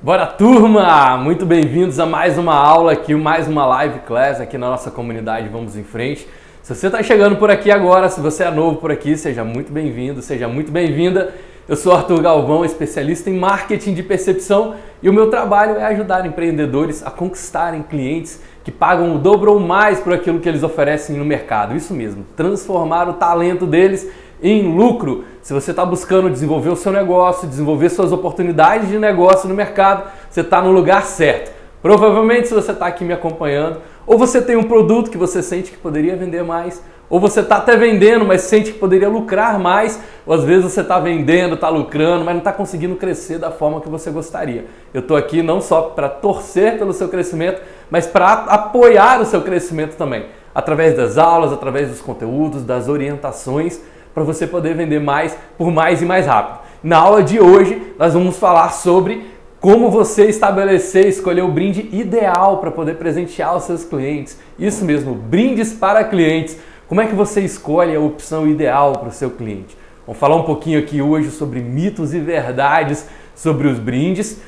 Bora turma! Muito bem-vindos a mais uma aula aqui, mais uma live class aqui na nossa comunidade Vamos em Frente. Se você está chegando por aqui agora, se você é novo por aqui, seja muito bem-vindo, seja muito bem-vinda. Eu sou Arthur Galvão, especialista em marketing de percepção e o meu trabalho é ajudar empreendedores a conquistarem clientes que pagam o dobro ou mais por aquilo que eles oferecem no mercado. Isso mesmo, transformar o talento deles em lucro. Se você está buscando desenvolver o seu negócio, desenvolver suas oportunidades de negócio no mercado, você está no lugar certo. Provavelmente, se você está aqui me acompanhando, ou você tem um produto que você sente que poderia vender mais, ou você está até vendendo, mas sente que poderia lucrar mais, ou às vezes você está vendendo, está lucrando, mas não está conseguindo crescer da forma que você gostaria. Eu estou aqui não só para torcer pelo seu crescimento, mas para apoiar o seu crescimento também, através das aulas, através dos conteúdos, das orientações para você poder vender mais por mais e mais rápido. Na aula de hoje, nós vamos falar sobre como você estabelecer, escolher o brinde ideal para poder presentear os seus clientes. Isso mesmo, brindes para clientes. Como é que você escolhe a opção ideal para o seu cliente? Vamos falar um pouquinho aqui hoje sobre mitos e verdades sobre os brindes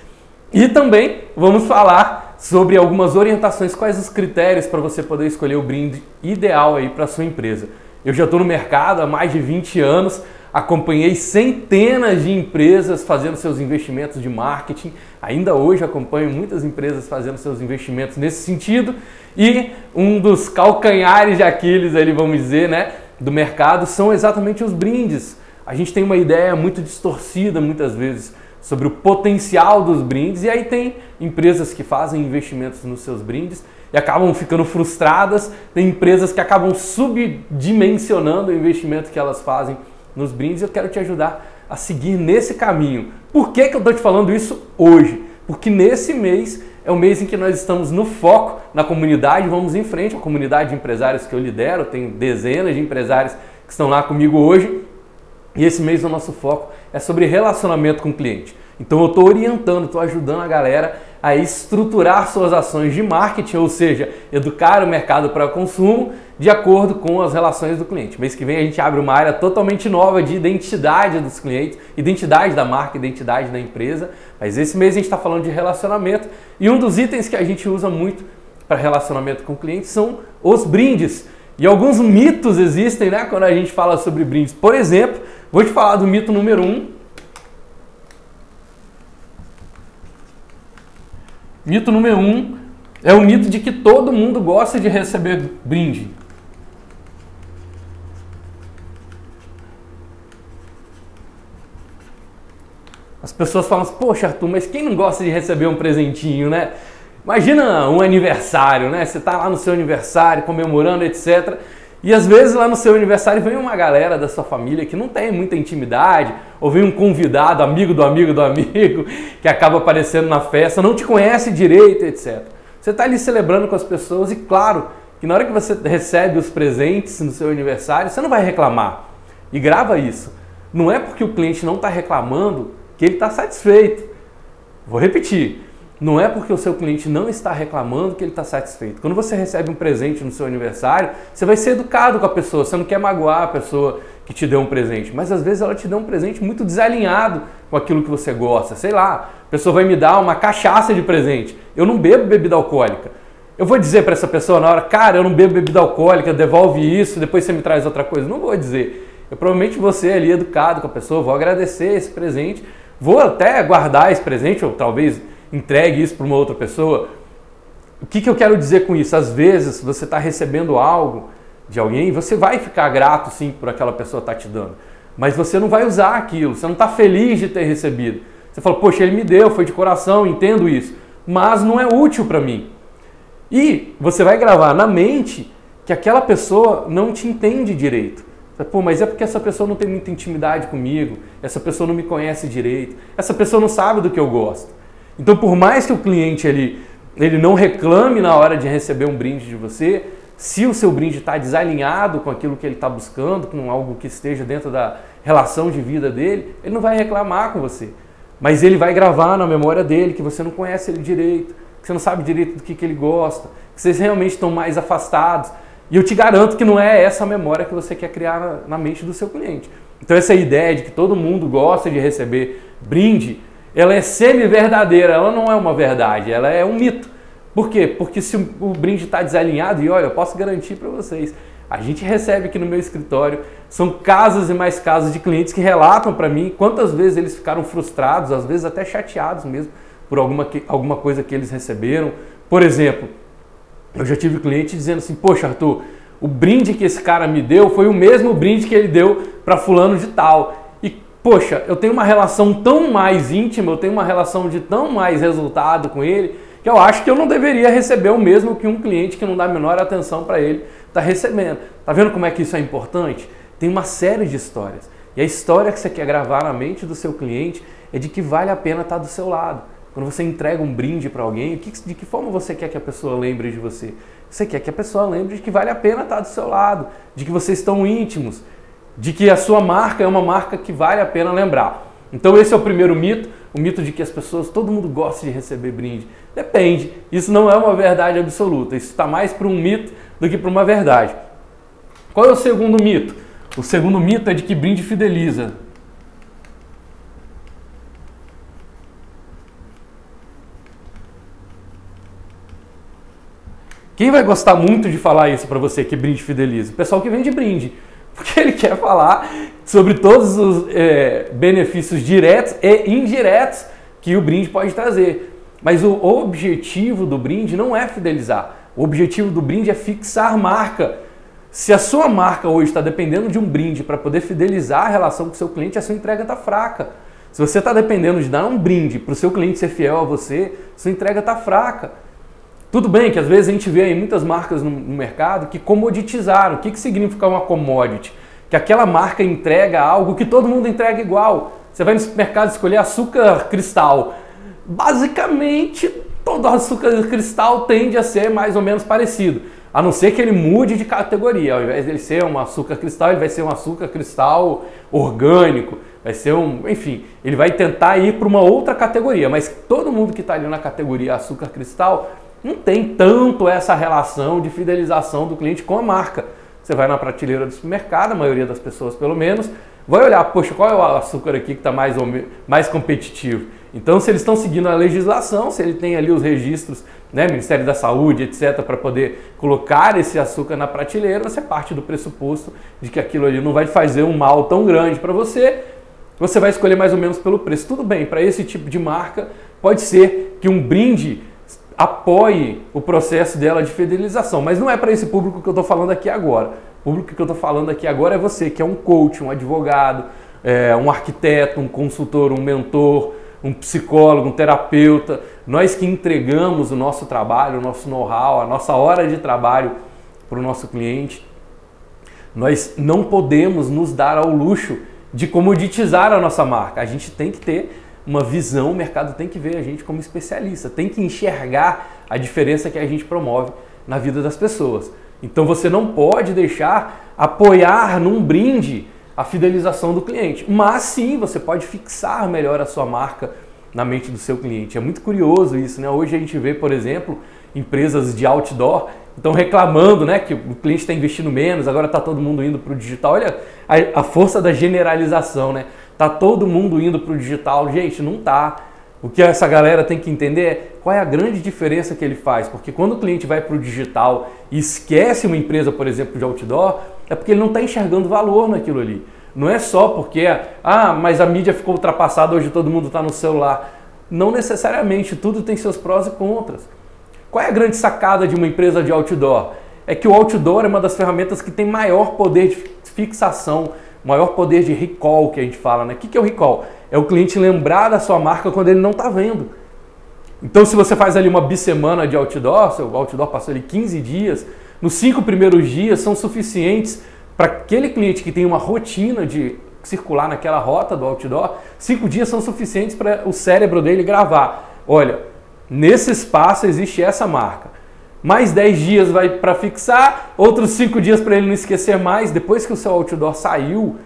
e também vamos falar sobre algumas orientações, quais os critérios para você poder escolher o brinde ideal aí para sua empresa. Eu já estou no mercado há mais de 20 anos, acompanhei centenas de empresas fazendo seus investimentos de marketing. Ainda hoje acompanho muitas empresas fazendo seus investimentos nesse sentido. E um dos calcanhares de Aquiles, ali, vamos dizer, né, do mercado são exatamente os brindes. A gente tem uma ideia muito distorcida muitas vezes sobre o potencial dos brindes, e aí tem empresas que fazem investimentos nos seus brindes e acabam ficando frustradas, tem empresas que acabam subdimensionando o investimento que elas fazem nos brindes. Eu quero te ajudar a seguir nesse caminho. Por que, que eu estou te falando isso hoje? Porque nesse mês é o mês em que nós estamos no foco na comunidade, vamos em frente, a comunidade de empresários que eu lidero, tenho dezenas de empresários que estão lá comigo hoje. E esse mês o nosso foco é sobre relacionamento com o cliente. Então eu estou orientando, estou ajudando a galera a estruturar suas ações de marketing, ou seja, educar o mercado para consumo de acordo com as relações do cliente. Mês que vem a gente abre uma área totalmente nova de identidade dos clientes, identidade da marca, identidade da empresa. Mas esse mês a gente está falando de relacionamento e um dos itens que a gente usa muito para relacionamento com clientes são os brindes. E alguns mitos existem, né, quando a gente fala sobre brindes. Por exemplo, vou te falar do mito número um. Mito número um é o mito de que todo mundo gosta de receber brinde. As pessoas falam assim, poxa Arthur, mas quem não gosta de receber um presentinho, né? Imagina um aniversário, né? Você está lá no seu aniversário, comemorando, etc. E às vezes lá no seu aniversário vem uma galera da sua família que não tem muita intimidade, ou vem um convidado, amigo do amigo do amigo, que acaba aparecendo na festa, não te conhece direito, etc. Você está ali celebrando com as pessoas e claro que na hora que você recebe os presentes no seu aniversário, você não vai reclamar. E grava isso. Não é porque o cliente não está reclamando que ele está satisfeito. Vou repetir. Não é porque o seu cliente não está reclamando que ele está satisfeito. Quando você recebe um presente no seu aniversário, você vai ser educado com a pessoa. Você não quer magoar a pessoa que te deu um presente, mas às vezes ela te deu um presente muito desalinhado com aquilo que você gosta. Sei lá, a pessoa vai me dar uma cachaça de presente. Eu não bebo bebida alcoólica. Eu vou dizer para essa pessoa na hora, cara, eu não bebo bebida alcoólica, devolve isso, depois você me traz outra coisa. Não vou dizer. Eu provavelmente vou ser ali educado com a pessoa, vou agradecer esse presente, vou até guardar esse presente, ou talvez entregue isso para uma outra pessoa. O que, que eu quero dizer com isso? Às vezes você está recebendo algo de alguém, você vai ficar grato sim por aquela pessoa estar tá te dando, mas você não vai usar aquilo, você não está feliz de ter recebido. Você fala, poxa, ele me deu, foi de coração, entendo isso, mas não é útil para mim. E você vai gravar na mente que aquela pessoa não te entende direito. Pô, mas é porque essa pessoa não tem muita intimidade comigo, essa pessoa não me conhece direito, essa pessoa não sabe do que eu gosto. Então, por mais que o cliente ele, ele não reclame na hora de receber um brinde de você, se o seu brinde está desalinhado com aquilo que ele está buscando, com algo que esteja dentro da relação de vida dele, ele não vai reclamar com você. Mas ele vai gravar na memória dele que você não conhece ele direito, que você não sabe direito do que, que ele gosta, que vocês realmente estão mais afastados. E eu te garanto que não é essa memória que você quer criar na, na mente do seu cliente. Então essa ideia de que todo mundo gosta de receber brinde, ela é semi-verdadeira, ela não é uma verdade, ela é um mito. Por quê? Porque se o brinde está desalinhado, e olha, eu posso garantir para vocês, a gente recebe aqui no meu escritório, são casos e mais casos de clientes que relatam para mim quantas vezes eles ficaram frustrados, às vezes até chateados mesmo, por alguma, alguma coisa que eles receberam. Por exemplo, eu já tive cliente dizendo assim: Poxa, Arthur, o brinde que esse cara me deu foi o mesmo brinde que ele deu para fulano de tal. Poxa, eu tenho uma relação tão mais íntima, eu tenho uma relação de tão mais resultado com ele, que eu acho que eu não deveria receber o mesmo que um cliente que não dá a menor atenção para ele está recebendo. Tá vendo como é que isso é importante? Tem uma série de histórias. E a história que você quer gravar na mente do seu cliente é de que vale a pena estar tá do seu lado. Quando você entrega um brinde para alguém, de que forma você quer que a pessoa lembre de você? Você quer que a pessoa lembre de que vale a pena estar do seu lado, de que vocês estão íntimos, de que a sua marca é uma marca que vale a pena lembrar. Então esse é o primeiro mito, o mito de que as pessoas, todo mundo gosta de receber brinde. Depende, isso não é uma verdade absoluta, isso está mais para um mito do que para uma verdade. Qual é o segundo mito? O segundo mito é de que brinde fideliza. Quem vai gostar muito de falar isso para você que brinde fideliza? O pessoal que vende brinde. Porque ele quer falar sobre todos os é, benefícios diretos e indiretos que o brinde pode trazer. Mas o objetivo do brinde não é fidelizar. O objetivo do brinde é fixar marca. Se a sua marca hoje está dependendo de um brinde para poder fidelizar a relação com o seu cliente, a sua entrega está fraca. Se você está dependendo de dar um brinde para o seu cliente ser fiel a você, sua entrega está fraca. Tudo bem que às vezes a gente vê aí muitas marcas no, mercado que comoditizaram. O que, que significa uma commodity? Que aquela marca entrega algo que todo mundo entrega igual. Você vai no supermercado escolher açúcar cristal. Basicamente, todo açúcar cristal tende a ser mais ou menos parecido. A não ser que ele mude de categoria. Ao invés de ele ser um açúcar cristal, ele vai ser um açúcar cristal orgânico. Vai ser um. Enfim, ele vai tentar ir para uma outra categoria. Mas todo mundo que está ali na categoria açúcar cristal não tem tanto essa relação de fidelização do cliente com a marca. Você vai na prateleira do supermercado, a maioria das pessoas pelo menos, vai olhar, poxa, qual é o açúcar aqui que está mais, mais competitivo? Então, se eles estão seguindo a legislação, se ele tem ali os registros, né, Ministério da Saúde, etc., para poder colocar esse açúcar na prateleira, você parte do pressuposto de que aquilo ali não vai fazer um mal tão grande para você, você vai escolher mais ou menos pelo preço. Tudo bem, para esse tipo de marca, pode ser que um brinde apoie o processo dela de fidelização. Mas não é para esse público que eu estou falando aqui agora. O público que eu estou falando aqui agora é você, que é um coach, um advogado, é, um arquiteto, um consultor, um mentor, um psicólogo, um terapeuta. Nós que entregamos o nosso trabalho, o nosso know-how, a nossa hora de trabalho para o nosso cliente, nós não podemos nos dar ao luxo de comoditizar a nossa marca. A gente tem que ter uma visão, o mercado tem que ver a gente como especialista, tem que enxergar a diferença que a gente promove na vida das pessoas. Então você não pode deixar apoiar num brinde a fidelização do cliente, mas sim você pode fixar melhor a sua marca na mente do seu cliente. É muito curioso isso, né? Hoje a gente vê, por exemplo, empresas de outdoor estão reclamando, né, que o cliente está investindo menos, agora está todo mundo indo para o digital. Olha a, a força da generalização, né? Tá todo mundo indo para o digital. Gente, não tá. O que essa galera tem que entender é qual é a grande diferença que ele faz. Porque quando o cliente vai para o digital e esquece uma empresa, por exemplo, de outdoor, é porque ele não está enxergando valor naquilo ali. Não é só porque, ah, mas a mídia ficou ultrapassada, hoje todo mundo está no celular. Não necessariamente, tudo tem seus prós e contras. Qual é a grande sacada de uma empresa de outdoor? É que o outdoor é uma das ferramentas que tem maior poder de fixação maior poder de recall que a gente fala, né? O que é o recall? É o cliente lembrar da sua marca quando ele não está vendo. Então, se você faz ali uma bissemana de outdoor, seu outdoor passou ali 15 dias, nos cinco primeiros dias são suficientes para aquele cliente que tem uma rotina de circular naquela rota do outdoor, cinco dias são suficientes para o cérebro dele gravar. Olha, nesse espaço existe essa marca mais 10 dias vai para fixar, outros 5 dias para ele não esquecer mais. Depois que o seu outdoor saiu,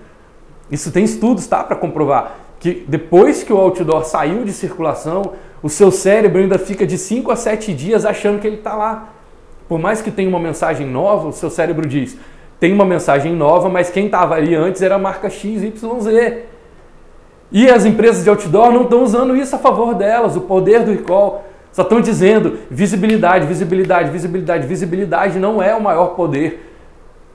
isso tem estudos, tá, para comprovar que depois que o outdoor saiu de circulação, o seu cérebro ainda fica de 5 a 7 dias achando que ele está lá. Por mais que tenha uma mensagem nova, o seu cérebro diz: tem uma mensagem nova, mas quem estava ali antes era a marca XYZ. E as empresas de outdoor não estão usando isso a favor delas, o poder do recall. Só estão dizendo visibilidade, visibilidade, visibilidade. Visibilidade não é o maior poder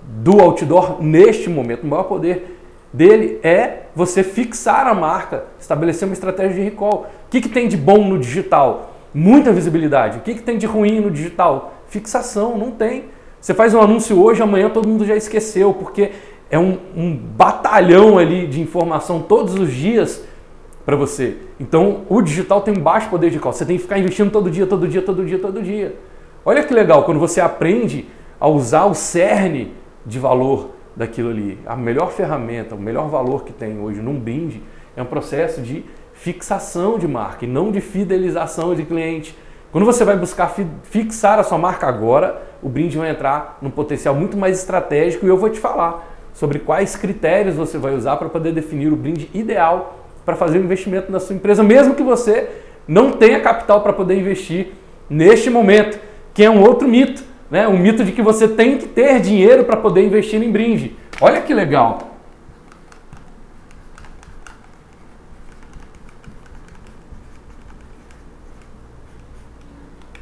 do outdoor neste momento. O maior poder dele é você fixar a marca, estabelecer uma estratégia de recall. O que, que tem de bom no digital? Muita visibilidade. O que, que tem de ruim no digital? Fixação, não tem. Você faz um anúncio hoje, amanhã todo mundo já esqueceu, porque é um, um batalhão ali de informação todos os dias para você. Então, o digital tem um baixo poder de call. Você tem que ficar investindo todo dia, todo dia, todo dia, todo dia. Olha que legal quando você aprende a usar o cerne de valor daquilo ali. A melhor ferramenta, o melhor valor que tem hoje num brinde é um processo de fixação de marca e não de fidelização de cliente. Quando você vai buscar fixar a sua marca agora, o brinde vai entrar num potencial muito mais estratégico e eu vou te falar sobre quais critérios você vai usar para poder definir o brinde ideal para fazer o investimento na sua empresa, mesmo que você não tenha capital para poder investir neste momento, que é um outro mito, né? Um mito de que você tem que ter dinheiro para poder investir em brinde. Olha que legal.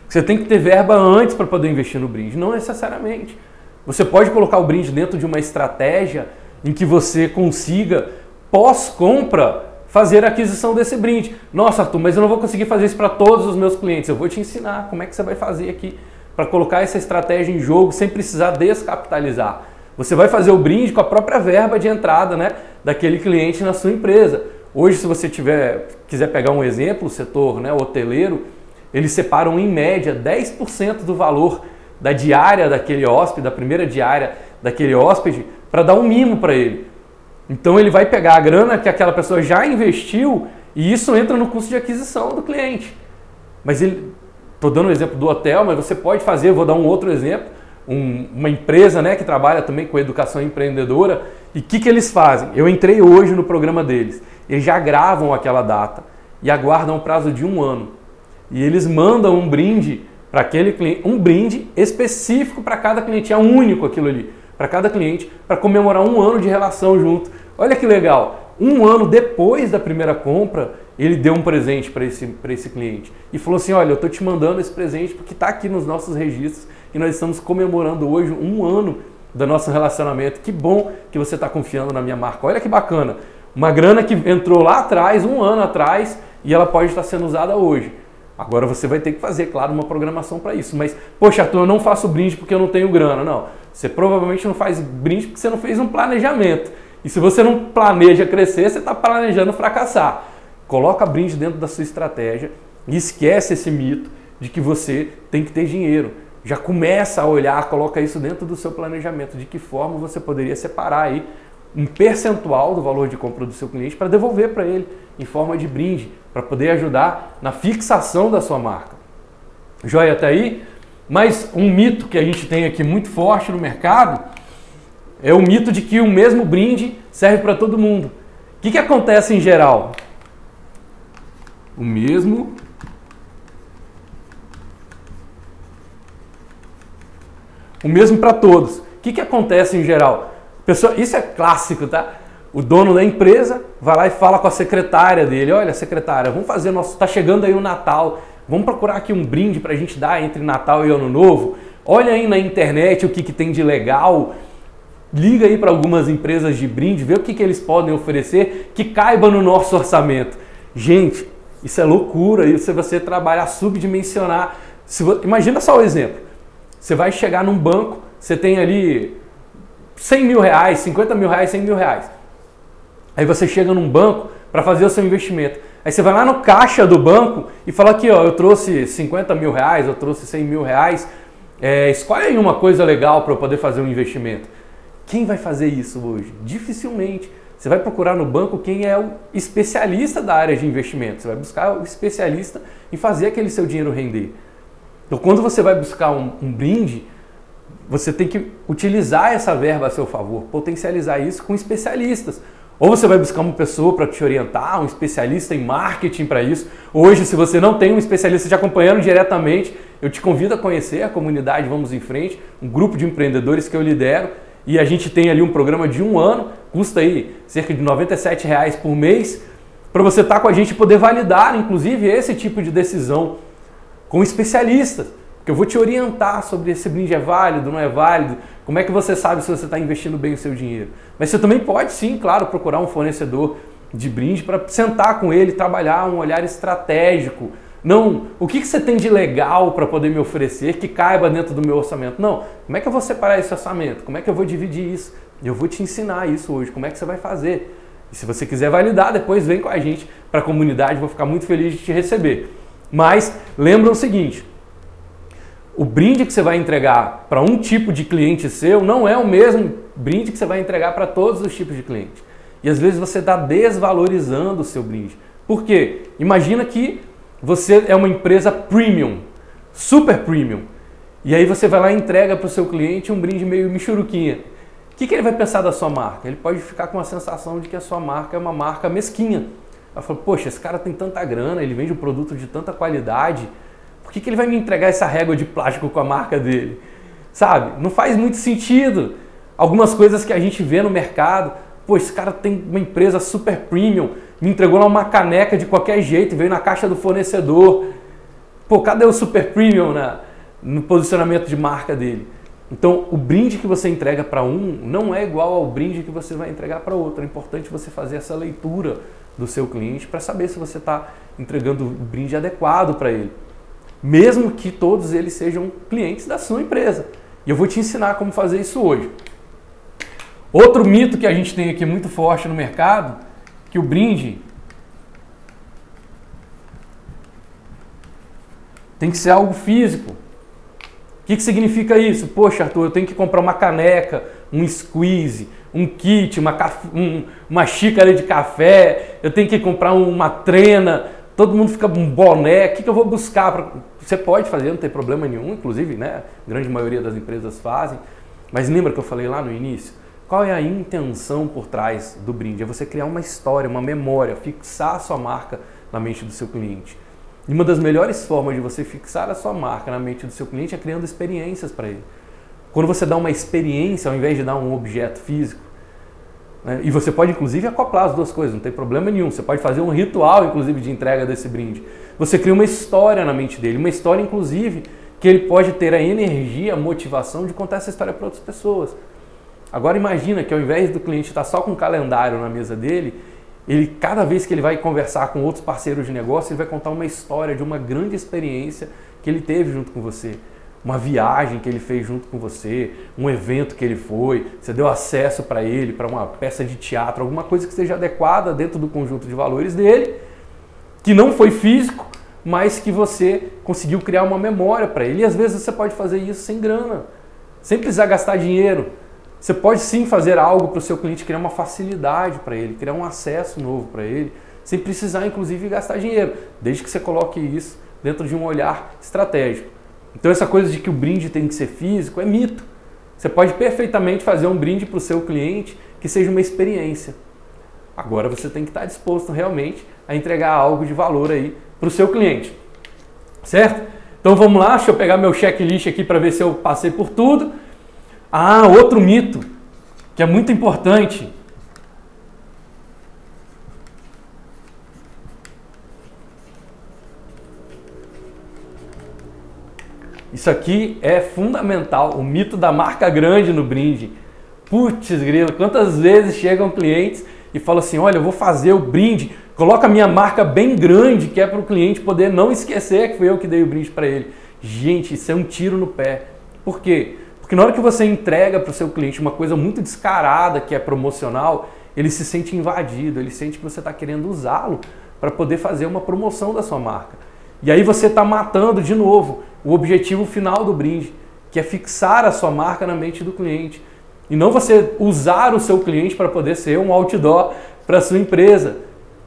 Você tem que ter verba antes para poder investir no brinde, não necessariamente. Você pode colocar o brinde dentro de uma estratégia em que você consiga, pós-compra, fazer a aquisição desse brinde. Nossa, Arthur, mas eu não vou conseguir fazer isso para todos os meus clientes. Eu vou te ensinar como é que você vai fazer aqui para colocar essa estratégia em jogo sem precisar descapitalizar. Você vai fazer o brinde com a própria verba de entrada né, daquele cliente na sua empresa. Hoje, se você tiver, quiser pegar um exemplo, o setor né, hoteleiro, eles separam em média 10% do valor da diária daquele hóspede, da primeira diária daquele hóspede, para dar um mimo para ele. Então ele vai pegar a grana que aquela pessoa já investiu e isso entra no custo de aquisição do cliente. Mas ele, estou dando o um exemplo do hotel, mas você pode fazer, vou dar um outro exemplo, um, uma empresa né, que trabalha também com educação empreendedora. E o que, que eles fazem? Eu entrei hoje no programa deles. Eles já gravam aquela data e aguardam um prazo de um ano. E eles mandam um brinde para aquele cliente, um brinde específico para cada cliente, é único aquilo ali, para cada cliente, para comemorar um ano de relação junto. Olha que legal! Um ano depois da primeira compra, ele deu um presente para esse, esse cliente e falou assim: Olha, eu estou te mandando esse presente porque está aqui nos nossos registros e nós estamos comemorando hoje um ano do nosso relacionamento. Que bom que você está confiando na minha marca. Olha que bacana. Uma grana que entrou lá atrás, um ano atrás, e ela pode estar sendo usada hoje. Agora você vai ter que fazer, claro, uma programação para isso. Mas, poxa, Arthur, eu não faço brinde porque eu não tenho grana. Não. Você provavelmente não faz brinde porque você não fez um planejamento. E se você não planeja crescer, você está planejando fracassar. Coloca brinde dentro da sua estratégia e esquece esse mito de que você tem que ter dinheiro. Já começa a olhar, coloca isso dentro do seu planejamento. De que forma você poderia separar aí um percentual do valor de compra do seu cliente para devolver para ele em forma de brinde, para poder ajudar na fixação da sua marca. Joia até aí? Mas um mito que a gente tem aqui muito forte no mercado é o mito de que o mesmo brinde serve para todo mundo. O que, que acontece em geral? O mesmo o mesmo para todos. O que, que acontece em geral? Pessoa, isso é clássico, tá? O dono da empresa vai lá e fala com a secretária dele: Olha, secretária, vamos fazer nosso. Está chegando aí o Natal, vamos procurar aqui um brinde para a gente dar entre Natal e Ano Novo. Olha aí na internet o que, que tem de legal. Liga aí para algumas empresas de brinde, vê o que, que eles podem oferecer que caiba no nosso orçamento. Gente, isso é loucura. E se você trabalhar subdimensionar. Imagina só o exemplo. Você vai chegar num banco, você tem ali 100 mil reais, 50 mil reais, 100 mil reais. Aí você chega num banco para fazer o seu investimento. Aí você vai lá no caixa do banco e fala aqui, ó, eu trouxe 50 mil reais, eu trouxe 100 mil reais. É, escolhe aí uma coisa legal para eu poder fazer um investimento. Quem vai fazer isso hoje? Dificilmente. Você vai procurar no banco quem é o especialista da área de investimento. Você vai buscar o especialista em fazer aquele seu dinheiro render. Então, quando você vai buscar um, um brinde, você tem que utilizar essa verba a seu favor, potencializar isso com especialistas. Ou você vai buscar uma pessoa para te orientar, um especialista em marketing para isso. Hoje, se você não tem um especialista te acompanhando diretamente, eu te convido a conhecer a comunidade Vamos em Frente, um grupo de empreendedores que eu lidero. E a gente tem ali um programa de um ano, custa aí cerca de R$ reais por mês. para você estar tá com a gente e poder validar, inclusive, esse tipo de decisão com especialistas. Que eu vou te orientar sobre esse brinde é válido, não é válido, como é que você sabe se você está investindo bem o seu dinheiro. Mas você também pode, sim, claro, procurar um fornecedor de brinde para sentar com ele, trabalhar um olhar estratégico. Não, o que, que você tem de legal para poder me oferecer que caiba dentro do meu orçamento? Não, como é que eu vou separar esse orçamento? Como é que eu vou dividir isso? Eu vou te ensinar isso hoje, como é que você vai fazer. E se você quiser validar, depois vem com a gente para a comunidade, vou ficar muito feliz de te receber. Mas lembra o seguinte: o brinde que você vai entregar para um tipo de cliente seu não é o mesmo brinde que você vai entregar para todos os tipos de clientes. E às vezes você está desvalorizando o seu brinde. Por quê? Imagina que você é uma empresa premium, super premium. E aí você vai lá e entrega para o seu cliente um brinde meio michuruquinha. O que, que ele vai pensar da sua marca? Ele pode ficar com a sensação de que a sua marca é uma marca mesquinha. Ela fala, poxa, esse cara tem tanta grana, ele vende um produto de tanta qualidade por que, que ele vai me entregar essa régua de plástico com a marca dele? Sabe? Não faz muito sentido. Algumas coisas que a gente vê no mercado, pô, esse cara tem uma empresa super premium, me entregou lá uma caneca de qualquer jeito, veio na caixa do fornecedor. Pô, cadê o super premium na, no posicionamento de marca dele? Então, o brinde que você entrega para um não é igual ao brinde que você vai entregar para outro. É importante você fazer essa leitura do seu cliente para saber se você está entregando o brinde adequado para ele mesmo que todos eles sejam clientes da sua empresa. E eu vou te ensinar como fazer isso hoje. Outro mito que a gente tem aqui muito forte no mercado, que o brinde tem que ser algo físico. O que, que significa isso? Poxa, Arthur, eu tenho que comprar uma caneca, um squeeze, um kit, uma, um, uma xícara de café, eu tenho que comprar uma trena, todo mundo fica um boné, o que, que eu vou buscar? Pra... Você pode fazer, não tem problema nenhum, inclusive, né? A grande maioria das empresas fazem. Mas lembra que eu falei lá no início? Qual é a intenção por trás do brinde? É você criar uma história, uma memória, fixar a sua marca na mente do seu cliente. E uma das melhores formas de você fixar a sua marca na mente do seu cliente é criando experiências para ele. Quando você dá uma experiência ao invés de dar um objeto físico, né? E você pode, inclusive, acoplar as duas coisas, não tem problema nenhum. Você pode fazer um ritual, inclusive, de entrega desse brinde. Você cria uma história na mente dele, uma história, inclusive, que ele pode ter a energia, a motivação de contar essa história para outras pessoas. Agora imagina que ao invés do cliente estar só com um calendário na mesa dele, ele cada vez que ele vai conversar com outros parceiros de negócio, ele vai contar uma história de uma grande experiência que ele teve junto com você uma viagem que ele fez junto com você, um evento que ele foi, você deu acesso para ele para uma peça de teatro, alguma coisa que seja adequada dentro do conjunto de valores dele, que não foi físico, mas que você conseguiu criar uma memória para ele. E às vezes você pode fazer isso sem grana, sem precisar gastar dinheiro. Você pode sim fazer algo para o seu cliente, criar uma facilidade para ele, criar um acesso novo para ele, sem precisar inclusive gastar dinheiro, desde que você coloque isso dentro de um olhar estratégico. Então essa coisa de que o brinde tem que ser físico é mito. Você pode perfeitamente fazer um brinde para o seu cliente que seja uma experiência. Agora você tem que estar disposto realmente a entregar algo de valor aí para o seu cliente. Certo? Então vamos lá, deixa eu pegar meu checklist aqui para ver se eu passei por tudo. Ah, outro mito que é muito importante Isso aqui é fundamental, o mito da marca grande no brinde. Putz, grilo, quantas vezes chegam clientes e falam assim: olha, eu vou fazer o brinde, coloca a minha marca bem grande, que é para o cliente poder não esquecer que foi eu que dei o brinde para ele. Gente, isso é um tiro no pé. Por quê? Porque na hora que você entrega para o seu cliente uma coisa muito descarada que é promocional, ele se sente invadido, ele sente que você está querendo usá-lo para poder fazer uma promoção da sua marca. E aí você está matando de novo o objetivo final do brinde, que é fixar a sua marca na mente do cliente. E não você usar o seu cliente para poder ser um outdoor para a sua empresa.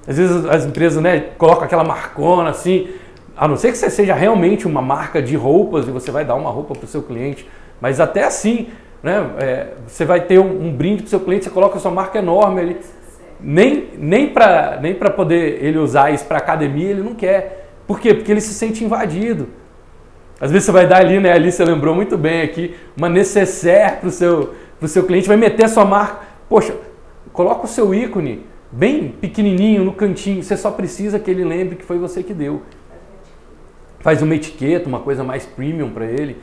Às vezes as empresas né, colocam aquela marcona assim, a não ser que você seja realmente uma marca de roupas e você vai dar uma roupa para o seu cliente, mas até assim, né, é, você vai ter um, um brinde para o seu cliente, você coloca a sua marca enorme ali. Nem, nem para nem poder ele usar isso para academia, ele não quer. Por quê? Porque ele se sente invadido. Às vezes você vai dar ali, né? Ali você lembrou muito bem aqui, uma necessaire para o seu, pro seu cliente, vai meter a sua marca. Poxa, coloca o seu ícone bem pequenininho no cantinho. Você só precisa que ele lembre que foi você que deu. Faz uma etiqueta, uma coisa mais premium para ele.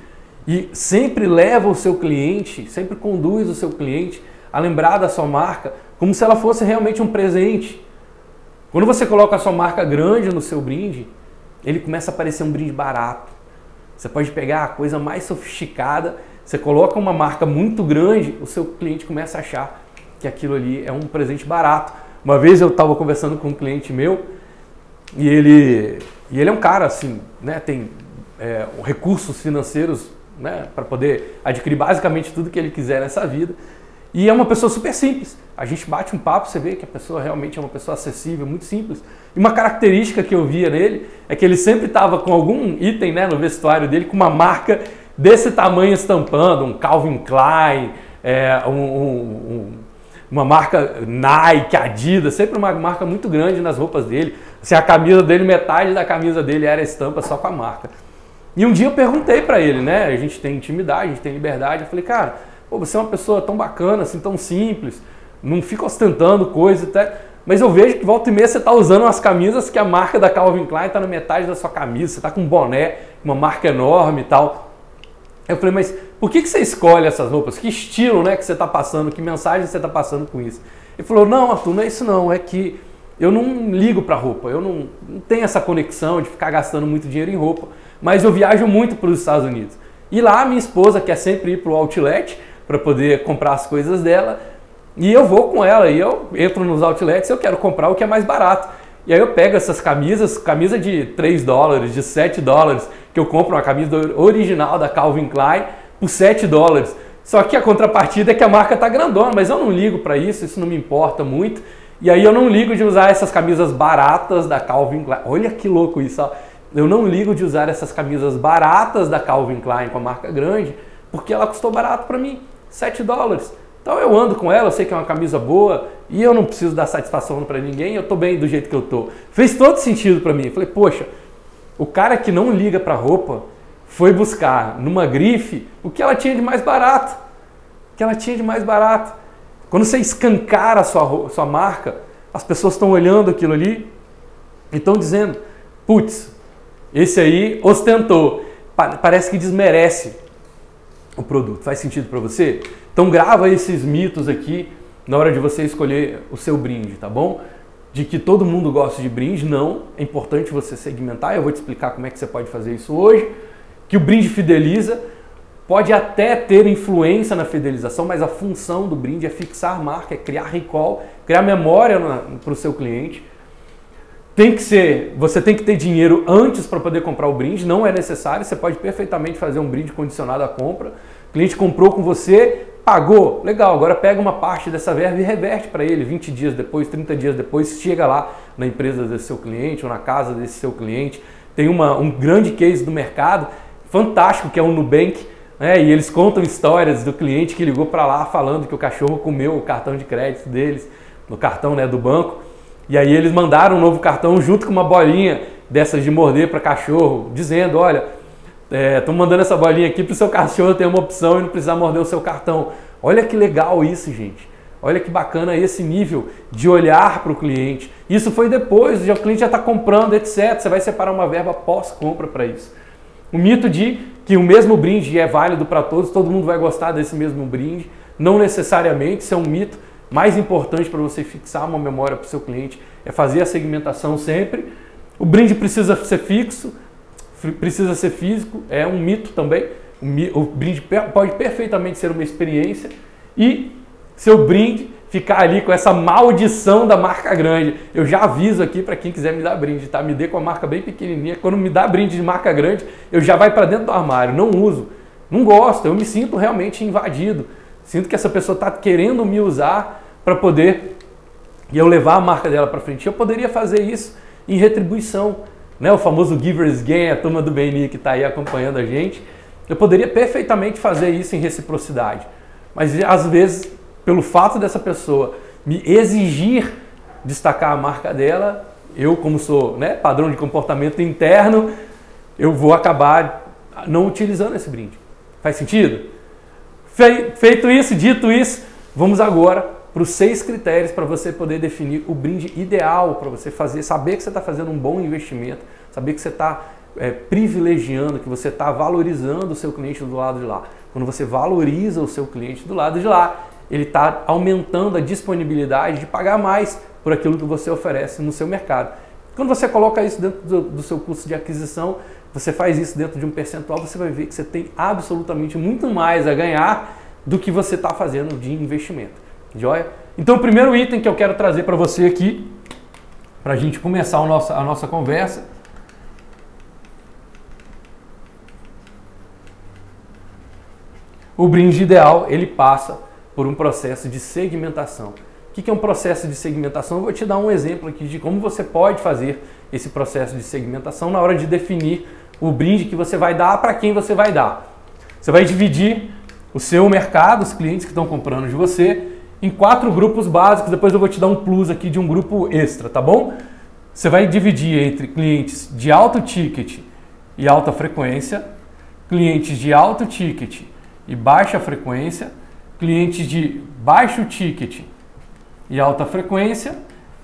E sempre leva o seu cliente, sempre conduz o seu cliente a lembrar da sua marca como se ela fosse realmente um presente. Quando você coloca a sua marca grande no seu brinde, ele começa a parecer um brinde barato. Você pode pegar a coisa mais sofisticada, você coloca uma marca muito grande, o seu cliente começa a achar que aquilo ali é um presente barato. Uma vez eu estava conversando com um cliente meu e ele, e ele é um cara assim, né, tem é, recursos financeiros né, para poder adquirir basicamente tudo que ele quiser nessa vida. E é uma pessoa super simples. A gente bate um papo, você vê que a pessoa realmente é uma pessoa acessível, muito simples. E uma característica que eu via nele é que ele sempre estava com algum item né, no vestuário dele com uma marca desse tamanho estampando, um Calvin Klein, é, um, um, uma marca Nike, Adidas, sempre uma marca muito grande nas roupas dele. Assim, a camisa dele, metade da camisa dele era estampa só com a marca. E um dia eu perguntei para ele, né? A gente tem intimidade, a gente tem liberdade. Eu falei, cara, pô, você é uma pessoa tão bacana, assim, tão simples, não fica ostentando coisa e tal. Mas eu vejo que volta e meia você está usando umas camisas que a marca da Calvin Klein está na metade da sua camisa, você está com um boné, uma marca enorme e tal. Eu falei, mas por que, que você escolhe essas roupas? Que estilo né, que você está passando? Que mensagem você está passando com isso? Ele falou, não, Arthur, não é isso não, é que eu não ligo para roupa, eu não, não tenho essa conexão de ficar gastando muito dinheiro em roupa, mas eu viajo muito para os Estados Unidos. E lá minha esposa quer sempre ir para o outlet para poder comprar as coisas dela, e eu vou com ela, e eu entro nos outlets e eu quero comprar o que é mais barato. E aí eu pego essas camisas, camisa de 3 dólares, de 7 dólares, que eu compro uma camisa original da Calvin Klein por 7 dólares. Só que a contrapartida é que a marca tá grandona, mas eu não ligo para isso, isso não me importa muito. E aí eu não ligo de usar essas camisas baratas da Calvin Klein. Olha que louco isso, ó. Eu não ligo de usar essas camisas baratas da Calvin Klein com a marca grande, porque ela custou barato para mim, 7 dólares. Então eu ando com ela, eu sei que é uma camisa boa e eu não preciso dar satisfação para ninguém, eu tô bem do jeito que eu tô. Fez todo sentido para mim. falei, poxa, o cara que não liga para roupa foi buscar numa grife o que ela tinha de mais barato. O que ela tinha de mais barato. Quando você escancara a sua, sua marca, as pessoas estão olhando aquilo ali e estão dizendo, putz, esse aí ostentou. Parece que desmerece o produto. Faz sentido para você? Então grava esses mitos aqui na hora de você escolher o seu brinde, tá bom? De que todo mundo gosta de brinde, não. É importante você segmentar. Eu vou te explicar como é que você pode fazer isso hoje. Que o brinde fideliza, pode até ter influência na fidelização, mas a função do brinde é fixar marca, é criar recall, criar memória para o seu cliente. Tem que ser, você tem que ter dinheiro antes para poder comprar o brinde, não é necessário, você pode perfeitamente fazer um brinde condicionado à compra. O cliente comprou com você, Pagou? Legal, agora pega uma parte dessa verba e reverte para ele 20 dias depois, 30 dias depois, chega lá na empresa desse seu cliente ou na casa desse seu cliente. Tem uma, um grande case do mercado, fantástico, que é o Nubank, né? e eles contam histórias do cliente que ligou para lá falando que o cachorro comeu o cartão de crédito deles, no cartão né, do banco, e aí eles mandaram um novo cartão junto com uma bolinha dessas de morder para cachorro, dizendo, olha, Estou é, mandando essa bolinha aqui para o seu cachorro ter uma opção e não precisar morder o seu cartão. Olha que legal isso, gente. Olha que bacana esse nível de olhar para o cliente. Isso foi depois, já, o cliente já está comprando, etc. Você vai separar uma verba pós-compra para isso. O mito de que o mesmo brinde é válido para todos, todo mundo vai gostar desse mesmo brinde. Não necessariamente, isso é um mito. Mais importante para você fixar uma memória para o seu cliente é fazer a segmentação sempre. O brinde precisa ser fixo, precisa ser físico, é um mito também. O brinde pode perfeitamente ser uma experiência e seu brinde ficar ali com essa maldição da marca grande. Eu já aviso aqui para quem quiser me dar brinde, tá? Me dê com a marca bem pequenininha. Quando me dá brinde de marca grande, eu já vai para dentro do armário, não uso. Não gosto, eu me sinto realmente invadido. Sinto que essa pessoa está querendo me usar para poder e eu levar a marca dela para frente. Eu poderia fazer isso em retribuição né, o famoso Givers Gain, a turma do BNI que está aí acompanhando a gente, eu poderia perfeitamente fazer isso em reciprocidade. Mas às vezes, pelo fato dessa pessoa me exigir destacar a marca dela, eu como sou né, padrão de comportamento interno, eu vou acabar não utilizando esse brinde. Faz sentido? Feito isso, dito isso, vamos agora para os seis critérios para você poder definir o brinde ideal para você fazer, saber que você está fazendo um bom investimento, saber que você está é, privilegiando, que você está valorizando o seu cliente do lado de lá. Quando você valoriza o seu cliente do lado de lá, ele está aumentando a disponibilidade de pagar mais por aquilo que você oferece no seu mercado. Quando você coloca isso dentro do, do seu custo de aquisição, você faz isso dentro de um percentual, você vai ver que você tem absolutamente muito mais a ganhar do que você está fazendo de investimento. Joia? Então, o primeiro item que eu quero trazer para você aqui, para a gente começar a nossa, a nossa conversa, o brinde ideal ele passa por um processo de segmentação. O que é um processo de segmentação? Eu vou te dar um exemplo aqui de como você pode fazer esse processo de segmentação na hora de definir o brinde que você vai dar para quem você vai dar. Você vai dividir o seu mercado, os clientes que estão comprando de você, em quatro grupos básicos. Depois eu vou te dar um plus aqui de um grupo extra, tá bom? Você vai dividir entre clientes de alto ticket e alta frequência, clientes de alto ticket e baixa frequência, clientes de baixo ticket e alta frequência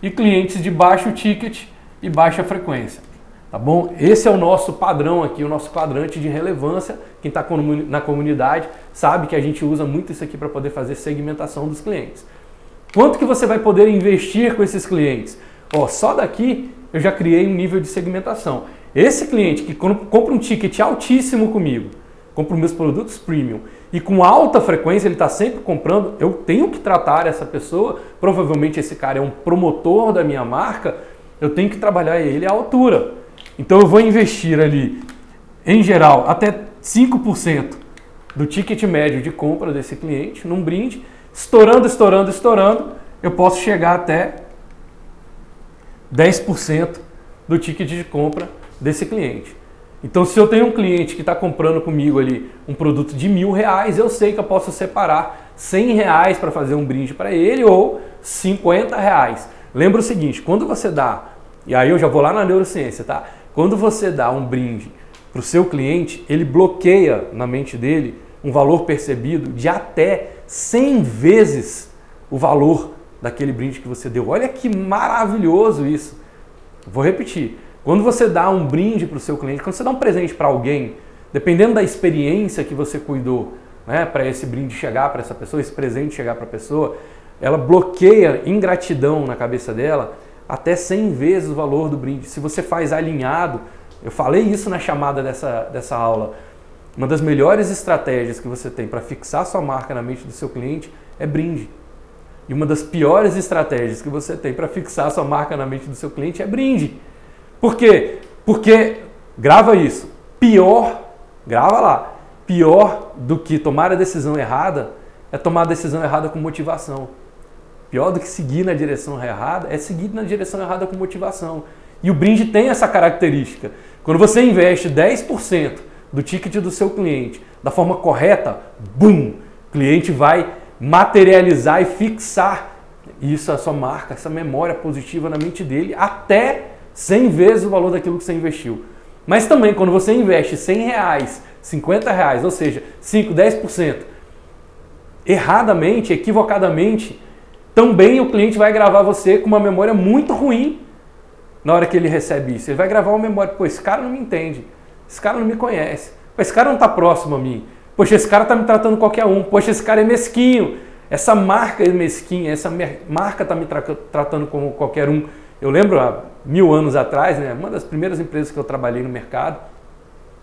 e clientes de baixo ticket e baixa frequência. Tá bom? Esse é o nosso padrão aqui, o nosso quadrante de relevância. Quem está na comunidade sabe que a gente usa muito isso aqui para poder fazer segmentação dos clientes. Quanto que você vai poder investir com esses clientes? Ó, só daqui eu já criei um nível de segmentação. Esse cliente que compra um ticket altíssimo comigo, compra meus produtos premium e com alta frequência ele está sempre comprando, eu tenho que tratar essa pessoa. Provavelmente esse cara é um promotor da minha marca, eu tenho que trabalhar ele à altura. Então eu vou investir ali, em geral, até 5% do ticket médio de compra desse cliente num brinde, estourando, estourando, estourando, eu posso chegar até 10% do ticket de compra desse cliente. Então, se eu tenho um cliente que está comprando comigo ali um produto de mil reais, eu sei que eu posso separar 100 reais para fazer um brinde para ele ou 50 reais. Lembra o seguinte, quando você dá, e aí eu já vou lá na neurociência, tá? Quando você dá um brinde para o seu cliente, ele bloqueia na mente dele um valor percebido de até 100 vezes o valor daquele brinde que você deu. Olha que maravilhoso isso. Vou repetir. Quando você dá um brinde para o seu cliente, quando você dá um presente para alguém, dependendo da experiência que você cuidou, né, para esse brinde chegar para essa pessoa, esse presente chegar para a pessoa, ela bloqueia ingratidão na cabeça dela até 100 vezes o valor do brinde. Se você faz alinhado, eu falei isso na chamada dessa, dessa aula, uma das melhores estratégias que você tem para fixar sua marca na mente do seu cliente é brinde. E uma das piores estratégias que você tem para fixar sua marca na mente do seu cliente é brinde. Por quê? Porque, grava isso, pior, grava lá, pior do que tomar a decisão errada é tomar a decisão errada com motivação. Pior do que seguir na direção errada é seguir na direção errada com motivação. E o brinde tem essa característica. Quando você investe 10% do ticket do seu cliente da forma correta, bum, o cliente vai materializar e fixar isso, a sua marca, essa memória positiva na mente dele até 100 vezes o valor daquilo que você investiu. Mas também quando você investe 100 reais, 50 reais, ou seja, 5, 10%, erradamente, equivocadamente, também o cliente vai gravar você com uma memória muito ruim na hora que ele recebe isso. Ele vai gravar uma memória, pô, esse cara não me entende, esse cara não me conhece, esse cara não está próximo a mim, poxa, esse cara está me tratando qualquer um, poxa, esse cara é mesquinho, essa marca é mesquinha, essa marca está me tra tratando como qualquer um. Eu lembro há mil anos atrás, né, uma das primeiras empresas que eu trabalhei no mercado,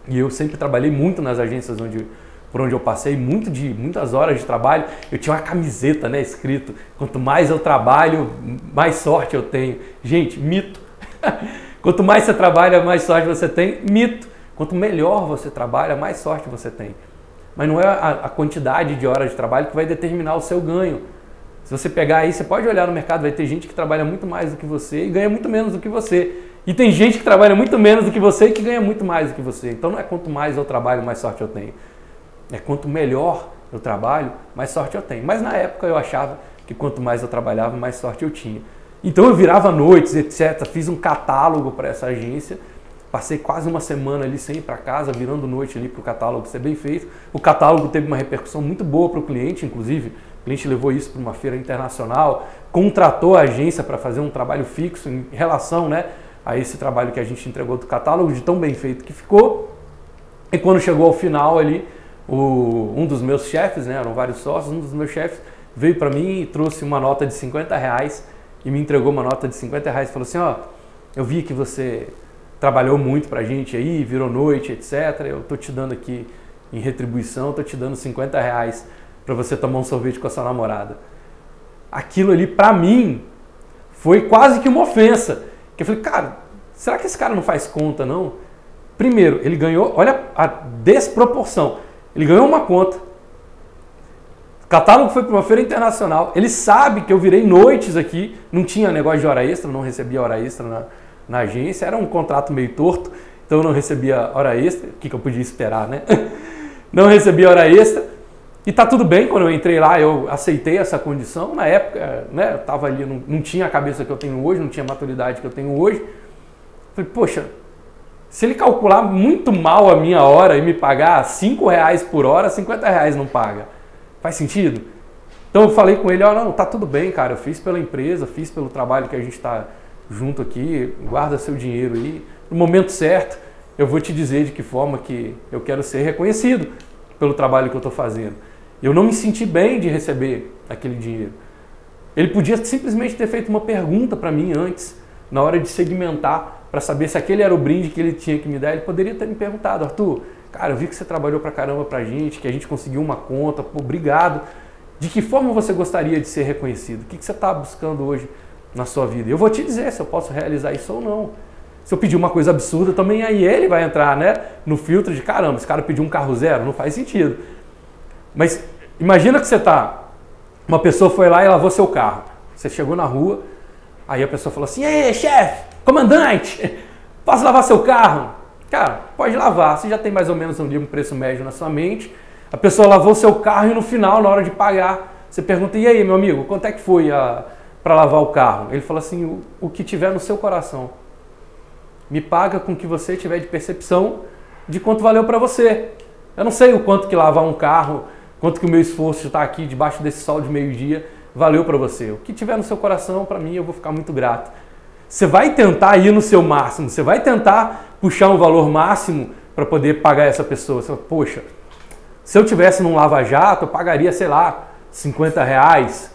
e eu sempre trabalhei muito nas agências onde por onde eu passei muito de muitas horas de trabalho, eu tinha uma camiseta, né, escrito: quanto mais eu trabalho, mais sorte eu tenho. Gente, mito. quanto mais você trabalha, mais sorte você tem. Mito. Quanto melhor você trabalha, mais sorte você tem. Mas não é a, a quantidade de horas de trabalho que vai determinar o seu ganho. Se você pegar aí, você pode olhar no mercado, vai ter gente que trabalha muito mais do que você e ganha muito menos do que você. E tem gente que trabalha muito menos do que você e que ganha muito mais do que você. Então não é quanto mais eu trabalho, mais sorte eu tenho. É quanto melhor eu trabalho, mais sorte eu tenho. Mas na época eu achava que quanto mais eu trabalhava, mais sorte eu tinha. Então eu virava noites, etc. Fiz um catálogo para essa agência. Passei quase uma semana ali sem ir para casa, virando noite ali para o catálogo ser bem feito. O catálogo teve uma repercussão muito boa para o cliente, inclusive O cliente levou isso para uma feira internacional, contratou a agência para fazer um trabalho fixo em relação né, a esse trabalho que a gente entregou do catálogo, de tão bem feito que ficou. E quando chegou ao final ali, o, um dos meus chefes, né, eram vários sócios, um dos meus chefes veio para mim e trouxe uma nota de 50 reais e me entregou uma nota de 50 reais e falou assim, ó, eu vi que você trabalhou muito para a gente aí, virou noite, etc. Eu tô te dando aqui em retribuição, tô te dando 50 reais para você tomar um sorvete com a sua namorada. Aquilo ali, para mim, foi quase que uma ofensa. Que eu falei, cara, será que esse cara não faz conta, não? Primeiro, ele ganhou, olha a desproporção. Ele ganhou uma conta. O catálogo foi para uma feira internacional. Ele sabe que eu virei noites aqui. Não tinha negócio de hora extra, não recebia hora extra na, na agência. Era um contrato meio torto, então eu não recebia hora extra. O que, que eu podia esperar, né? Não recebia hora extra. E tá tudo bem, quando eu entrei lá, eu aceitei essa condição. Na época, né, eu tava ali, não, não tinha a cabeça que eu tenho hoje, não tinha a maturidade que eu tenho hoje. Falei, poxa, se ele calcular muito mal a minha hora e me pagar 5 reais por hora, 50 reais não paga. Faz sentido? Então eu falei com ele, ó, oh, não, tá tudo bem, cara, eu fiz pela empresa, fiz pelo trabalho que a gente está junto aqui, guarda seu dinheiro aí. No momento certo, eu vou te dizer de que forma que eu quero ser reconhecido pelo trabalho que eu estou fazendo. Eu não me senti bem de receber aquele dinheiro. Ele podia simplesmente ter feito uma pergunta para mim antes, na hora de segmentar para saber se aquele era o brinde que ele tinha que me dar, ele poderia ter me perguntado, Arthur, cara, eu vi que você trabalhou para caramba para a gente, que a gente conseguiu uma conta, pô, obrigado. De que forma você gostaria de ser reconhecido? O que, que você está buscando hoje na sua vida? Eu vou te dizer se eu posso realizar isso ou não. Se eu pedir uma coisa absurda, também aí ele vai entrar né, no filtro de caramba, esse cara pediu um carro zero, não faz sentido. Mas imagina que você está, uma pessoa foi lá e lavou seu carro. Você chegou na rua, aí a pessoa falou assim, ei, chefe, Comandante, posso lavar seu carro? Cara, pode lavar. Você já tem mais ou menos um preço médio na sua mente. A pessoa lavou seu carro e no final, na hora de pagar, você pergunta: e aí, meu amigo, quanto é que foi para lavar o carro? Ele fala assim: o, o que tiver no seu coração. Me paga com o que você tiver de percepção de quanto valeu para você. Eu não sei o quanto que lavar um carro, quanto que o meu esforço estar aqui debaixo desse sol de meio-dia valeu para você. O que tiver no seu coração, para mim, eu vou ficar muito grato. Você vai tentar ir no seu máximo, você vai tentar puxar um valor máximo para poder pagar essa pessoa. Você fala, poxa, se eu tivesse num lava-jato, eu pagaria, sei lá, 50 reais.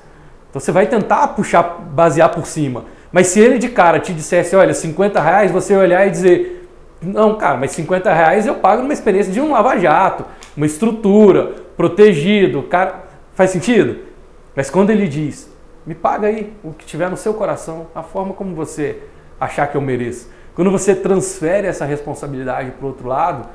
Então você vai tentar puxar, basear por cima. Mas se ele de cara te dissesse, olha, 50 reais, você olhar e dizer, não, cara, mas 50 reais eu pago numa experiência de um lava-jato, uma estrutura, protegido, cara, faz sentido? Mas quando ele diz, me paga aí o que tiver no seu coração, a forma como você achar que eu mereço. Quando você transfere essa responsabilidade para o outro lado,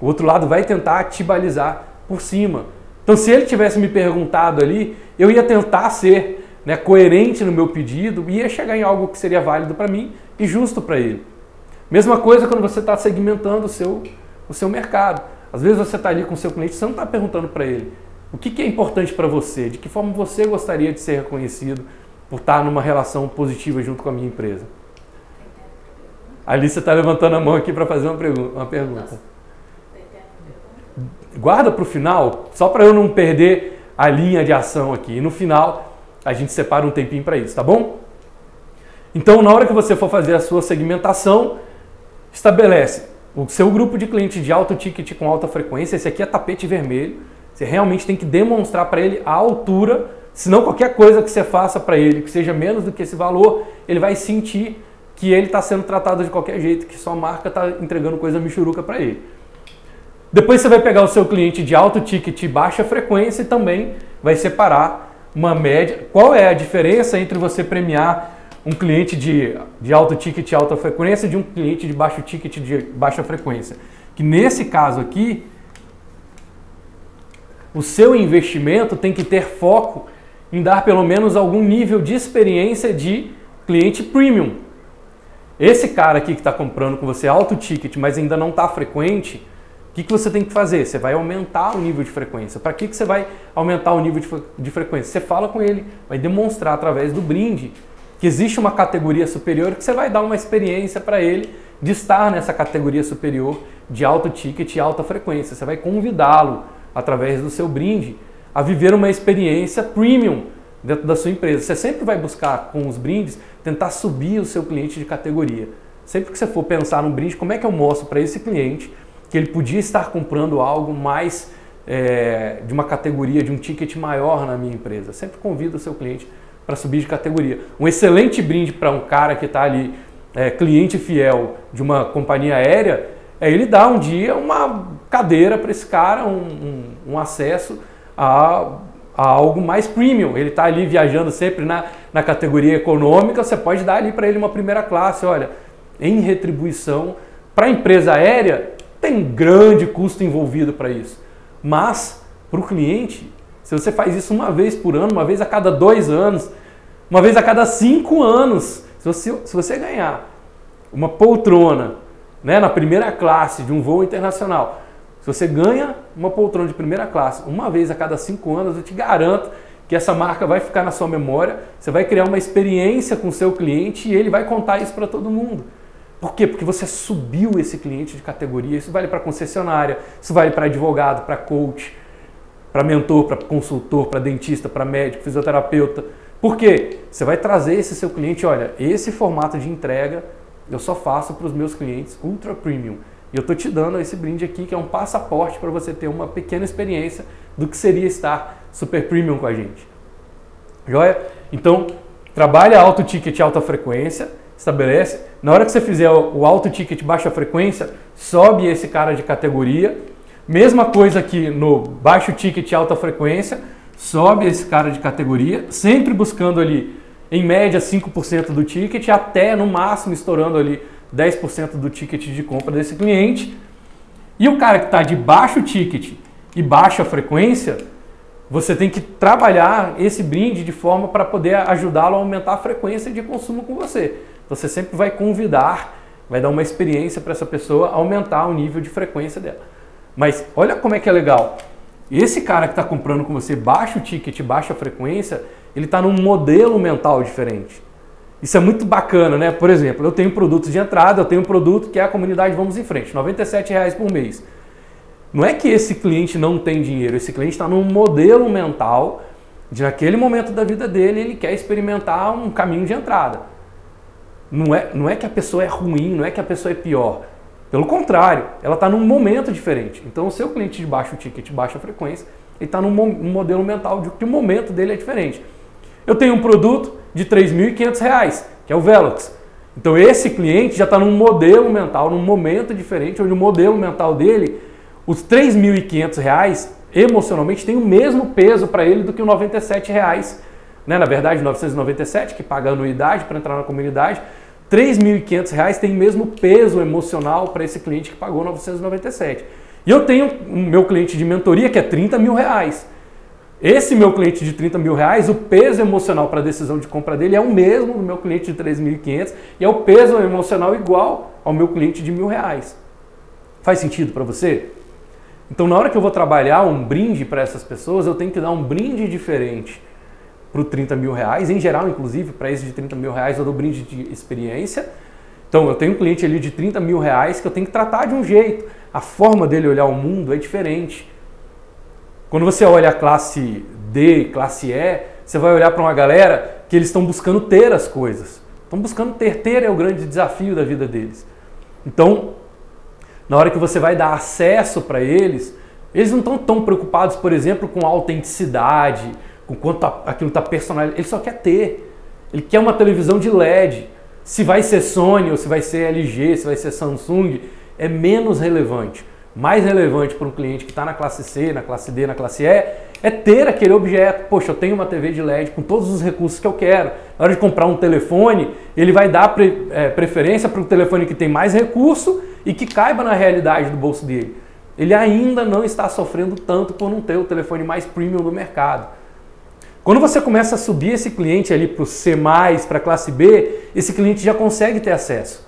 o outro lado vai tentar te balizar por cima. Então, se ele tivesse me perguntado ali, eu ia tentar ser né, coerente no meu pedido e ia chegar em algo que seria válido para mim e justo para ele. Mesma coisa quando você está segmentando o seu, o seu mercado. Às vezes você está ali com o seu cliente, você não está perguntando para ele, o que, que é importante para você? De que forma você gostaria de ser reconhecido por estar numa relação positiva junto com a minha empresa? A Alice está levantando a mão aqui para fazer uma, uma pergunta. Guarda para o final, só para eu não perder a linha de ação aqui. E no final, a gente separa um tempinho para isso, tá bom? Então, na hora que você for fazer a sua segmentação, estabelece o seu grupo de clientes de alto ticket com alta frequência. Esse aqui é tapete vermelho. Você realmente tem que demonstrar para ele a altura, senão qualquer coisa que você faça para ele que seja menos do que esse valor, ele vai sentir que ele está sendo tratado de qualquer jeito, que sua marca está entregando coisa michuruca para ele. Depois você vai pegar o seu cliente de alto ticket e baixa frequência e também vai separar uma média. Qual é a diferença entre você premiar um cliente de, de alto ticket e alta frequência de um cliente de baixo ticket de baixa frequência? Que nesse caso aqui, o seu investimento tem que ter foco em dar pelo menos algum nível de experiência de cliente premium. Esse cara aqui que está comprando com você alto ticket, mas ainda não está frequente, o que, que você tem que fazer? Você vai aumentar o nível de frequência. Para que, que você vai aumentar o nível de, de frequência? Você fala com ele, vai demonstrar através do brinde que existe uma categoria superior que você vai dar uma experiência para ele de estar nessa categoria superior de alto ticket e alta frequência. Você vai convidá-lo através do seu brinde a viver uma experiência premium dentro da sua empresa. Você sempre vai buscar com os brindes tentar subir o seu cliente de categoria. Sempre que você for pensar num brinde, como é que eu mostro para esse cliente que ele podia estar comprando algo mais é, de uma categoria, de um ticket maior na minha empresa? Sempre convido o seu cliente para subir de categoria. Um excelente brinde para um cara que está ali, é, cliente fiel de uma companhia aérea, é ele dar um dia uma cadeira para esse cara, um, um, um acesso a, a, algo mais premium. Ele está ali viajando sempre na, na categoria econômica, você pode dar ali para ele uma primeira classe. Olha, em retribuição, para a empresa aérea, tem grande custo envolvido para isso. Mas, para o cliente, se você faz isso uma vez por ano, uma vez a cada dois anos, uma vez a cada cinco anos, se você, se você ganhar uma poltrona né, na primeira classe de um voo internacional, se você ganha uma poltrona de primeira classe uma vez a cada cinco anos, eu te garanto que essa marca vai ficar na sua memória, você vai criar uma experiência com o seu cliente e ele vai contar isso para todo mundo. Por quê? Porque você subiu esse cliente de categoria. Isso vale para concessionária, isso vale para advogado, para coach, para mentor, para consultor, para dentista, para médico, fisioterapeuta. Por quê? Você vai trazer esse seu cliente, olha, esse formato de entrega eu só faço para os meus clientes ultra premium. E eu estou te dando esse brinde aqui, que é um passaporte para você ter uma pequena experiência do que seria estar super premium com a gente. Joia? Então, trabalha alto ticket, alta frequência, estabelece. Na hora que você fizer o alto ticket, baixa frequência, sobe esse cara de categoria. Mesma coisa aqui no baixo ticket, alta frequência, sobe esse cara de categoria, sempre buscando ali, em média, 5% do ticket, até no máximo estourando ali 10% do ticket de compra desse cliente. E o cara que está de baixo ticket e baixa frequência, você tem que trabalhar esse brinde de forma para poder ajudá-lo a aumentar a frequência de consumo com você. Você sempre vai convidar, vai dar uma experiência para essa pessoa aumentar o nível de frequência dela. Mas olha como é que é legal. Esse cara que está comprando com você baixo ticket, baixa frequência, ele está num modelo mental diferente. Isso é muito bacana, né? Por exemplo, eu tenho produtos de entrada, eu tenho um produto que é a comunidade Vamos em Frente, R$ reais por mês. Não é que esse cliente não tem dinheiro, esse cliente está num modelo mental de naquele momento da vida dele ele quer experimentar um caminho de entrada. Não é, não é que a pessoa é ruim, não é que a pessoa é pior. Pelo contrário, ela está num momento diferente. Então, o seu cliente de baixo ticket, baixa frequência, ele está num, num modelo mental de que o momento dele é diferente. Eu tenho um produto de R$ 3.500, que é o Velox. Então esse cliente já está num modelo mental, num momento diferente, onde o modelo mental dele, os R$ 3.500 emocionalmente tem o mesmo peso para ele do que o R$ 97,00. Né? Na verdade, 997, que paga anuidade para entrar na comunidade, R$ 3.500 tem o mesmo peso emocional para esse cliente que pagou 997. E eu tenho o meu cliente de mentoria que é 30 mil reais. Esse meu cliente de 30 mil reais, o peso emocional para a decisão de compra dele é o mesmo do meu cliente de 3.500 e é o peso emocional igual ao meu cliente de mil reais. Faz sentido para você? Então, na hora que eu vou trabalhar um brinde para essas pessoas, eu tenho que dar um brinde diferente para o 30 mil reais. Em geral, inclusive, para esse de 30 mil reais, eu dou brinde de experiência. Então, eu tenho um cliente ali de 30 mil reais que eu tenho que tratar de um jeito. A forma dele olhar o mundo é diferente. Quando você olha a classe D, classe E, você vai olhar para uma galera que eles estão buscando ter as coisas. Estão buscando ter. Ter é o grande desafio da vida deles. Então, na hora que você vai dar acesso para eles, eles não estão tão preocupados, por exemplo, com a autenticidade, com quanto aquilo está personalizado. Ele só quer ter. Ele quer uma televisão de LED. Se vai ser Sony ou se vai ser LG, se vai ser Samsung, é menos relevante mais relevante para um cliente que está na classe C, na classe D, na classe E, é ter aquele objeto. Poxa, eu tenho uma TV de LED com todos os recursos que eu quero. Na hora de comprar um telefone, ele vai dar pre, é, preferência para o telefone que tem mais recurso e que caiba na realidade do bolso dele. Ele ainda não está sofrendo tanto por não ter o telefone mais premium do mercado. Quando você começa a subir esse cliente ali para o C, para a classe B, esse cliente já consegue ter acesso.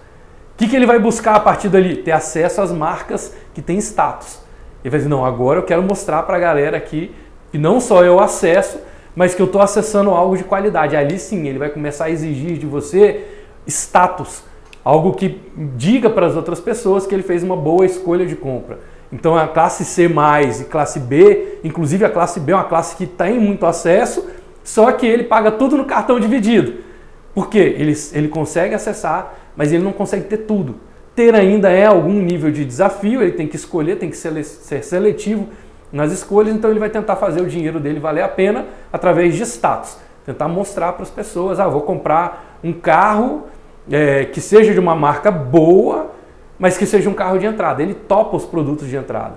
O que, que ele vai buscar a partir dali? Ter acesso às marcas que têm status. Ele vai dizer, não, agora eu quero mostrar para a galera aqui que não só eu acesso, mas que eu estou acessando algo de qualidade. Ali sim, ele vai começar a exigir de você status, algo que diga para as outras pessoas que ele fez uma boa escolha de compra. Então a classe C e classe B, inclusive a classe B é uma classe que tem muito acesso, só que ele paga tudo no cartão dividido. Por quê? Ele, ele consegue acessar, mas ele não consegue ter tudo. Ter ainda é algum nível de desafio, ele tem que escolher, tem que ser seletivo nas escolhas, então ele vai tentar fazer o dinheiro dele valer a pena através de status. Tentar mostrar para as pessoas, ah, vou comprar um carro é, que seja de uma marca boa, mas que seja um carro de entrada. Ele topa os produtos de entrada.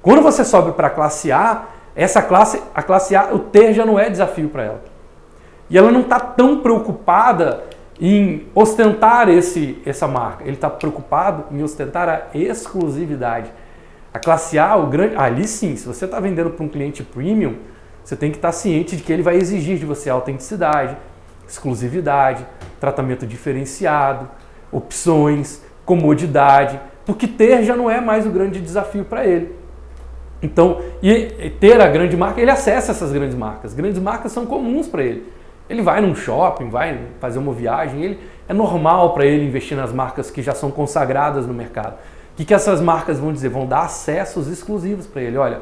Quando você sobe para a classe A, essa classe, a classe A, o ter já não é desafio para ela. E ela não está tão preocupada em ostentar esse, essa marca. Ele está preocupado em ostentar a exclusividade. A classe A, o grande, ali sim, se você está vendendo para um cliente premium, você tem que estar tá ciente de que ele vai exigir de você autenticidade, exclusividade, tratamento diferenciado, opções, comodidade, porque ter já não é mais o grande desafio para ele. Então, e ter a grande marca, ele acessa essas grandes marcas. Grandes marcas são comuns para ele. Ele vai num shopping, vai fazer uma viagem, ele é normal para ele investir nas marcas que já são consagradas no mercado. O que, que essas marcas vão dizer? Vão dar acessos exclusivos para ele. Olha,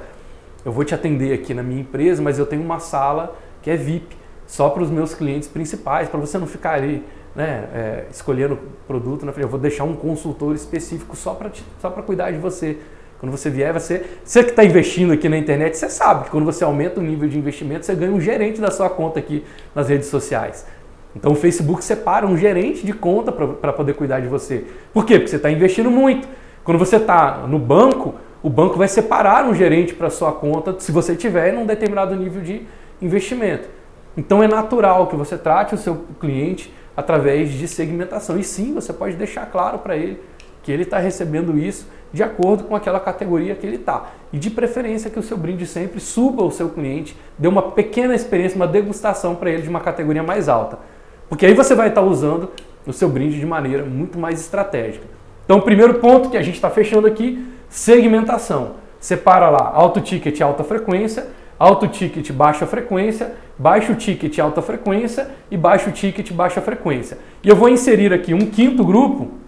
eu vou te atender aqui na minha empresa, mas eu tenho uma sala que é VIP, só para os meus clientes principais, para você não ficar ali né, é, escolhendo produto na frente. Eu vou deixar um consultor específico só para cuidar de você. Quando você vier, você, você que está investindo aqui na internet, você sabe que quando você aumenta o nível de investimento, você ganha um gerente da sua conta aqui nas redes sociais. Então o Facebook separa um gerente de conta para poder cuidar de você. Por quê? Porque você está investindo muito. Quando você está no banco, o banco vai separar um gerente para sua conta se você tiver em um determinado nível de investimento. Então é natural que você trate o seu cliente através de segmentação. E sim, você pode deixar claro para ele que ele está recebendo isso de acordo com aquela categoria que ele está. E de preferência que o seu brinde sempre suba o seu cliente, dê uma pequena experiência, uma degustação para ele de uma categoria mais alta. Porque aí você vai estar tá usando o seu brinde de maneira muito mais estratégica. Então, o primeiro ponto que a gente está fechando aqui, segmentação. Separa lá alto ticket alta frequência, alto ticket baixa frequência, baixo ticket alta frequência e baixo ticket baixa frequência. E eu vou inserir aqui um quinto grupo,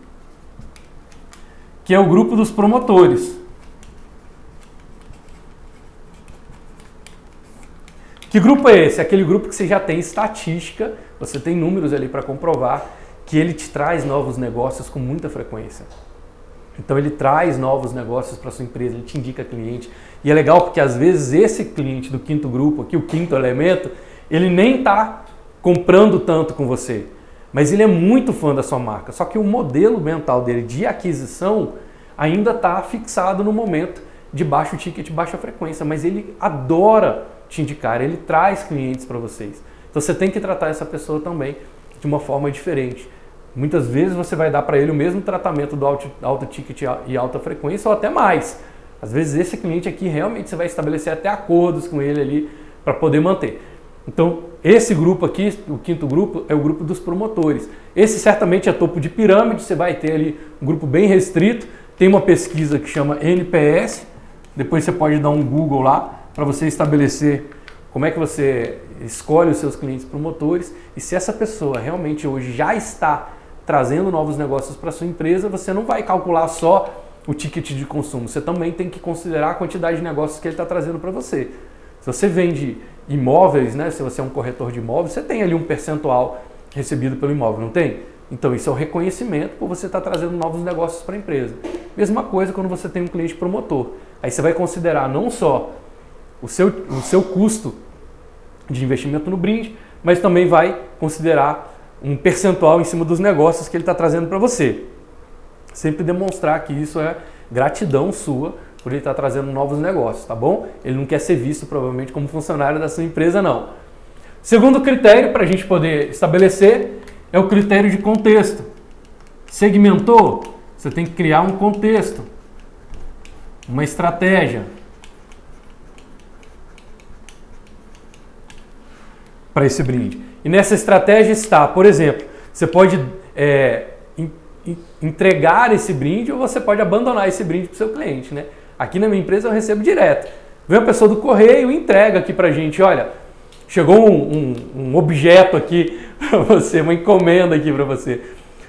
que é o grupo dos promotores. Que grupo é esse? Aquele grupo que você já tem estatística, você tem números ali para comprovar que ele te traz novos negócios com muita frequência. Então ele traz novos negócios para sua empresa, ele te indica cliente. E é legal porque às vezes esse cliente do quinto grupo, aqui o quinto elemento, ele nem está comprando tanto com você mas ele é muito fã da sua marca. Só que o modelo mental dele de aquisição ainda está fixado no momento de baixo ticket, baixa frequência, mas ele adora te indicar, ele traz clientes para vocês. Então você tem que tratar essa pessoa também de uma forma diferente. Muitas vezes você vai dar para ele o mesmo tratamento do alto, alto ticket e alta frequência ou até mais. Às vezes esse cliente aqui realmente você vai estabelecer até acordos com ele ali para poder manter. Então, esse grupo aqui, o quinto grupo, é o grupo dos promotores. Esse certamente é topo de pirâmide, você vai ter ali um grupo bem restrito. Tem uma pesquisa que chama NPS, depois você pode dar um Google lá para você estabelecer como é que você escolhe os seus clientes promotores e se essa pessoa realmente hoje já está trazendo novos negócios para sua empresa, você não vai calcular só o ticket de consumo, você também tem que considerar a quantidade de negócios que ele está trazendo para você. Se você vende imóveis, né? Se você é um corretor de imóveis, você tem ali um percentual recebido pelo imóvel, não tem? Então isso é o reconhecimento por você estar trazendo novos negócios para a empresa. Mesma coisa quando você tem um cliente promotor. Aí você vai considerar não só o seu, o seu custo de investimento no brinde, mas também vai considerar um percentual em cima dos negócios que ele está trazendo para você. Sempre demonstrar que isso é gratidão sua por ele estar trazendo novos negócios, tá bom? Ele não quer ser visto provavelmente como funcionário da sua empresa, não. Segundo critério para a gente poder estabelecer é o critério de contexto. Segmentou, você tem que criar um contexto, uma estratégia para esse brinde. E nessa estratégia está, por exemplo, você pode é, entregar esse brinde ou você pode abandonar esse brinde para o seu cliente, né? Aqui na minha empresa eu recebo direto. Vem a pessoa do correio e entrega aqui pra gente, olha, chegou um, um, um objeto aqui para você, uma encomenda aqui para você.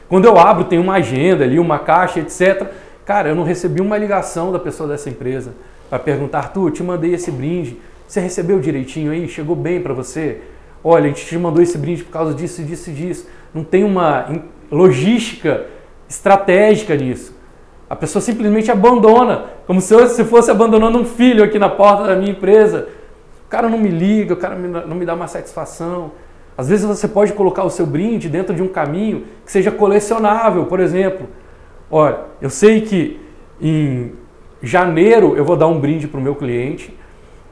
Quando eu abro, tem uma agenda ali, uma caixa, etc. Cara, eu não recebi uma ligação da pessoa dessa empresa para perguntar, Arthur, te mandei esse brinde, você recebeu direitinho aí? Chegou bem para você? Olha, a gente te mandou esse brinde por causa disso, disso e disso. Não tem uma logística estratégica nisso. A pessoa simplesmente abandona, como se eu se fosse abandonando um filho aqui na porta da minha empresa. O cara não me liga, o cara não me dá uma satisfação. Às vezes você pode colocar o seu brinde dentro de um caminho que seja colecionável, por exemplo. Olha, eu sei que em janeiro eu vou dar um brinde para o meu cliente,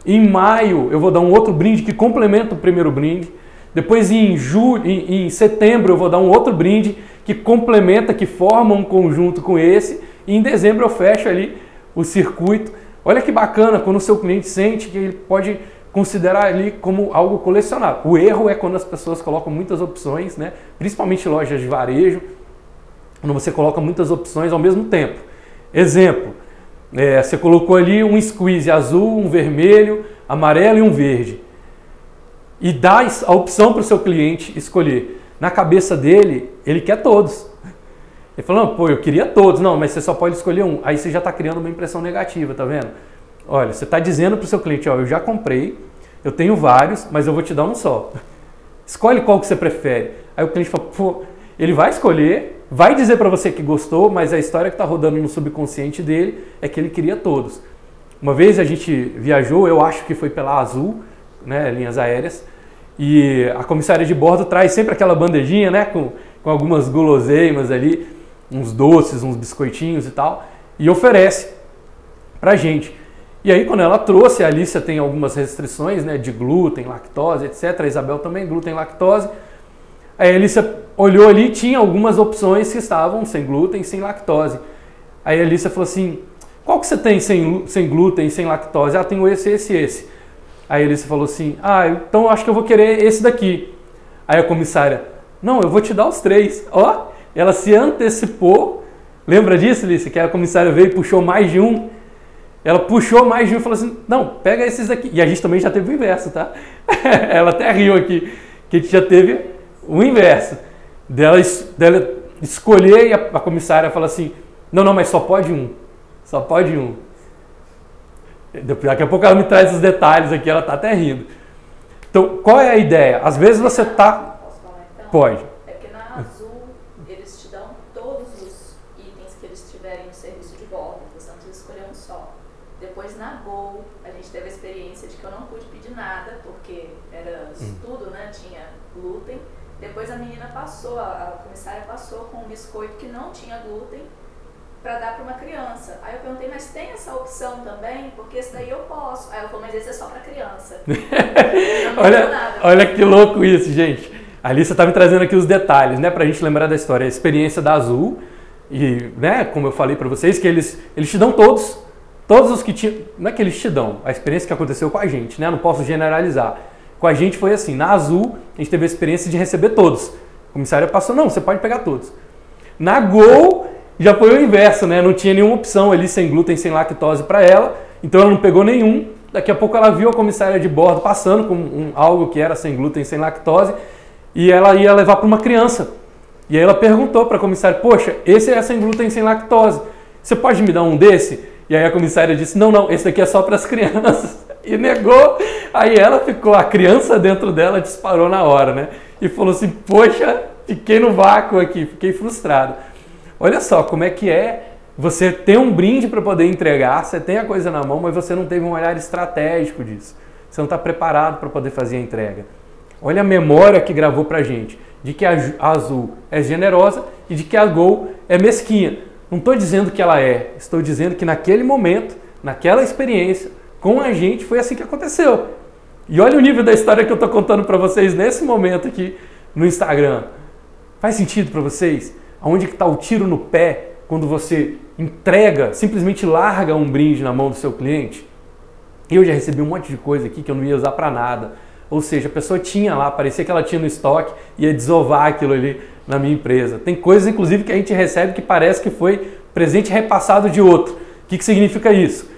em maio eu vou dar um outro brinde que complementa o primeiro brinde, depois em, julho, em, em setembro eu vou dar um outro brinde que complementa, que forma um conjunto com esse, e em dezembro eu fecho ali o circuito. Olha que bacana quando o seu cliente sente que ele pode considerar ali como algo colecionável. O erro é quando as pessoas colocam muitas opções, né? principalmente lojas de varejo, quando você coloca muitas opções ao mesmo tempo. Exemplo, é, você colocou ali um squeeze azul, um vermelho, amarelo e um verde. E dá a opção para o seu cliente escolher. Na cabeça dele, ele quer todos. Ele falou, pô, eu queria todos. Não, mas você só pode escolher um. Aí você já está criando uma impressão negativa, tá vendo? Olha, você está dizendo para o seu cliente, ó, eu já comprei, eu tenho vários, mas eu vou te dar um só. Escolhe qual que você prefere. Aí o cliente fala, pô, ele vai escolher, vai dizer para você que gostou, mas a história que está rodando no subconsciente dele é que ele queria todos. Uma vez a gente viajou, eu acho que foi pela Azul, né, linhas aéreas, e a comissária de bordo traz sempre aquela bandejinha, né, com, com algumas guloseimas ali uns doces, uns biscoitinhos e tal, e oferece pra gente. E aí quando ela trouxe, a Alicia tem algumas restrições, né, de glúten, lactose, etc. A Isabel também, glúten, lactose. Aí a Alicia olhou ali, tinha algumas opções que estavam sem glúten, sem lactose. Aí a Alicia falou assim, qual que você tem sem, sem glúten, sem lactose? Ah, tenho esse, esse, esse. Aí a Alicia falou assim, ah, então acho que eu vou querer esse daqui. Aí a comissária, não, eu vou te dar os três. Ó, ela se antecipou. Lembra disso, Lícia? Que a comissária veio e puxou mais de um. Ela puxou mais de um e falou assim: não, pega esses aqui. E a gente também já teve o inverso, tá? ela até riu aqui, que a gente já teve o inverso. Dela, dela escolher e a, a comissária fala assim: não, não, mas só pode um. Só pode um. Daqui a pouco ela me traz os detalhes aqui, ela tá até rindo. Então, qual é a ideia? Às vezes você tá. Então? Pode. Depois a menina passou, a comissária passou com um biscoito que não tinha glúten para dar para uma criança. Aí eu perguntei, mas tem essa opção também? Porque esse daí eu posso. Aí ela falou, mas esse é só para criança. olha, olha que louco isso, gente. A Alissa está me trazendo aqui os detalhes, né, para a gente lembrar da história. A experiência da Azul, e, né, como eu falei para vocês, que eles, eles te dão todos, todos os que tinham, não é que eles te dão, a experiência que aconteceu com a gente, né, não posso generalizar. Com a gente foi assim, na Azul, a gente teve a experiência de receber todos. A comissária passou, não, você pode pegar todos. Na Gol, já foi o inverso, né? Não tinha nenhuma opção ali sem glúten, sem lactose para ela, então ela não pegou nenhum. Daqui a pouco ela viu a comissária de bordo passando com um, algo que era sem glúten, sem lactose, e ela ia levar para uma criança. E aí ela perguntou para a comissária: Poxa, esse é sem glúten, sem lactose. Você pode me dar um desse? E aí a comissária disse: Não, não, esse daqui é só para as crianças e negou. Aí ela ficou, a criança dentro dela disparou na hora, né? E falou assim: Poxa, fiquei no vácuo aqui, fiquei frustrado. Olha só como é que é você ter um brinde para poder entregar, você tem a coisa na mão, mas você não teve um olhar estratégico disso. Você não está preparado para poder fazer a entrega. Olha a memória que gravou para gente de que a Azul é generosa e de que a Gol é mesquinha. Não estou dizendo que ela é, estou dizendo que naquele momento, naquela experiência, com a gente foi assim que aconteceu. E olha o nível da história que eu estou contando para vocês nesse momento aqui no Instagram. Faz sentido para vocês? Aonde que está o tiro no pé quando você entrega, simplesmente larga um brinde na mão do seu cliente? Eu já recebi um monte de coisa aqui que eu não ia usar para nada. Ou seja, a pessoa tinha lá, parecia que ela tinha no estoque, ia desovar aquilo ali na minha empresa. Tem coisas, inclusive, que a gente recebe que parece que foi presente repassado de outro. O que, que significa isso?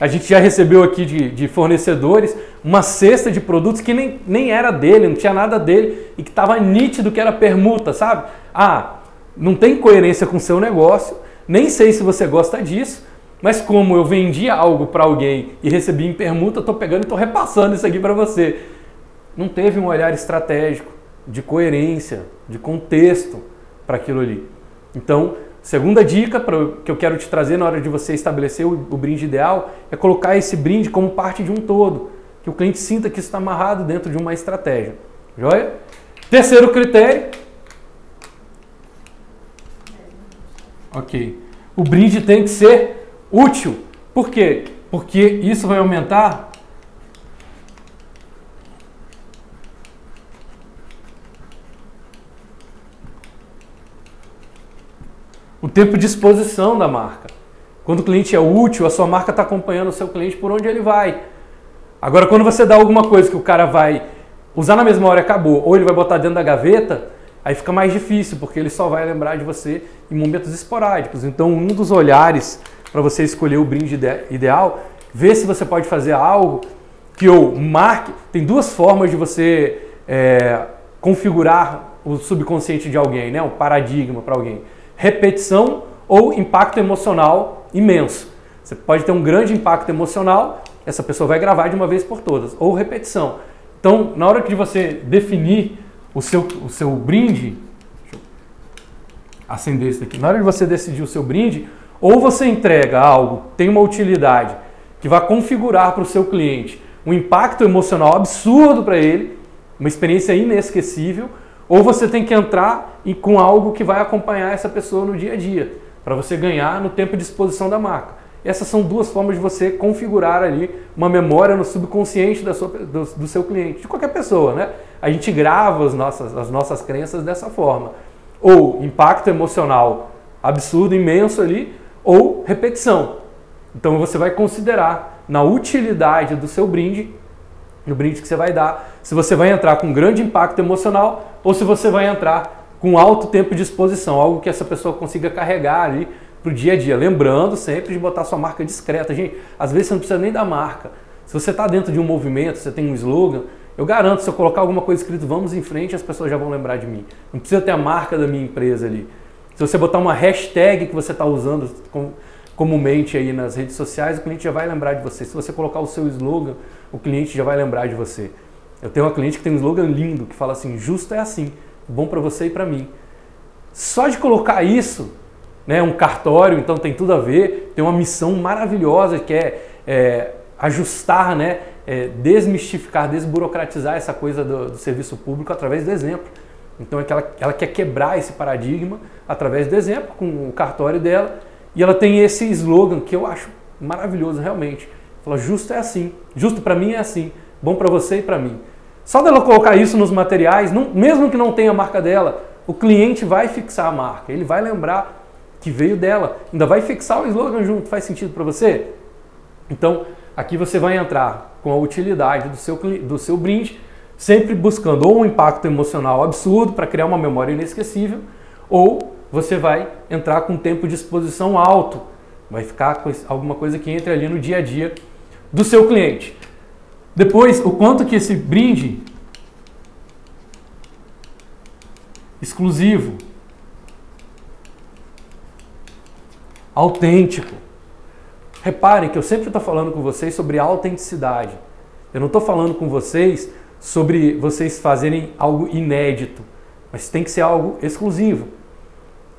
A gente já recebeu aqui de, de, fornecedores uma cesta de produtos que nem, nem era dele, não tinha nada dele e que estava nítido que era permuta, sabe? Ah, não tem coerência com o seu negócio, Nem sei se você gosta disso, mas como eu vendi algo para alguém e recebi em permuta, estou pegando e estou repassando isso aqui para você. Não teve um olhar estratégico, de coerência, de contexto para aquilo ali. Então, segunda dica pra, que eu quero te trazer na hora de você estabelecer o, o brinde ideal é colocar esse brinde como parte de um todo, que o cliente sinta que isso está amarrado dentro de uma estratégia. Joia? Terceiro critério. Ok. O brinde tem que ser útil. Por quê? Porque isso vai aumentar o tempo de exposição da marca. Quando o cliente é útil, a sua marca está acompanhando o seu cliente por onde ele vai. Agora, quando você dá alguma coisa que o cara vai usar na mesma hora e acabou, ou ele vai botar dentro da gaveta, aí fica mais difícil, porque ele só vai lembrar de você em momentos esporádicos. Então, um dos olhares para você escolher o brinde ideal, ver se você pode fazer algo que ou marque. Tem duas formas de você é, configurar o subconsciente de alguém, né? um paradigma para alguém repetição ou impacto emocional imenso. Você pode ter um grande impacto emocional, essa pessoa vai gravar de uma vez por todas, ou repetição. Então, na hora de você definir o seu, o seu brinde, acender isso aqui, na hora de você decidir o seu brinde, ou você entrega algo, tem uma utilidade, que vai configurar para o seu cliente um impacto emocional absurdo para ele, uma experiência inesquecível, ou você tem que entrar e com algo que vai acompanhar essa pessoa no dia a dia, para você ganhar no tempo de exposição da marca. Essas são duas formas de você configurar ali uma memória no subconsciente da sua, do, do, seu cliente, de qualquer pessoa, né? A gente grava as nossas, as nossas crenças dessa forma. Ou impacto emocional absurdo, imenso ali, ou repetição. Então você vai considerar na utilidade do seu brinde no brinde que você vai dar, se você vai entrar com grande impacto emocional ou se você vai entrar com alto tempo de exposição, algo que essa pessoa consiga carregar ali para o dia a dia. Lembrando sempre de botar sua marca discreta. Gente, às vezes você não precisa nem da marca. Se você está dentro de um movimento, você tem um slogan, eu garanto, se eu colocar alguma coisa escrito vamos em frente, as pessoas já vão lembrar de mim. Não precisa ter a marca da minha empresa ali. Se você botar uma hashtag que você está usando comumente aí nas redes sociais, o cliente já vai lembrar de você. Se você colocar o seu slogan, o cliente já vai lembrar de você. Eu tenho uma cliente que tem um slogan lindo que fala assim: justo é assim, bom para você e para mim. Só de colocar isso, né, um cartório, então tem tudo a ver, tem uma missão maravilhosa que é, é ajustar, né, é, desmistificar, desburocratizar essa coisa do, do, serviço público através do exemplo. Então é que ela, ela quer quebrar esse paradigma através do exemplo, com o cartório dela, e ela tem esse slogan que eu acho maravilhoso realmente. Fala, justo é assim, justo para mim é assim, bom para você e para mim. Só dela colocar isso nos materiais, não, mesmo que não tenha a marca dela, o cliente vai fixar a marca, ele vai lembrar que veio dela, ainda vai fixar o slogan junto, faz sentido para você? Então, aqui você vai entrar com a utilidade do seu, do seu brinde, sempre buscando ou um impacto emocional absurdo para criar uma memória inesquecível, ou você vai entrar com um tempo de exposição alto, vai ficar com alguma coisa que entre ali no dia a dia do seu cliente. Depois, o quanto que esse brinde exclusivo, autêntico. Reparem que eu sempre estou falando com vocês sobre autenticidade. Eu não estou falando com vocês sobre vocês fazerem algo inédito, mas tem que ser algo exclusivo.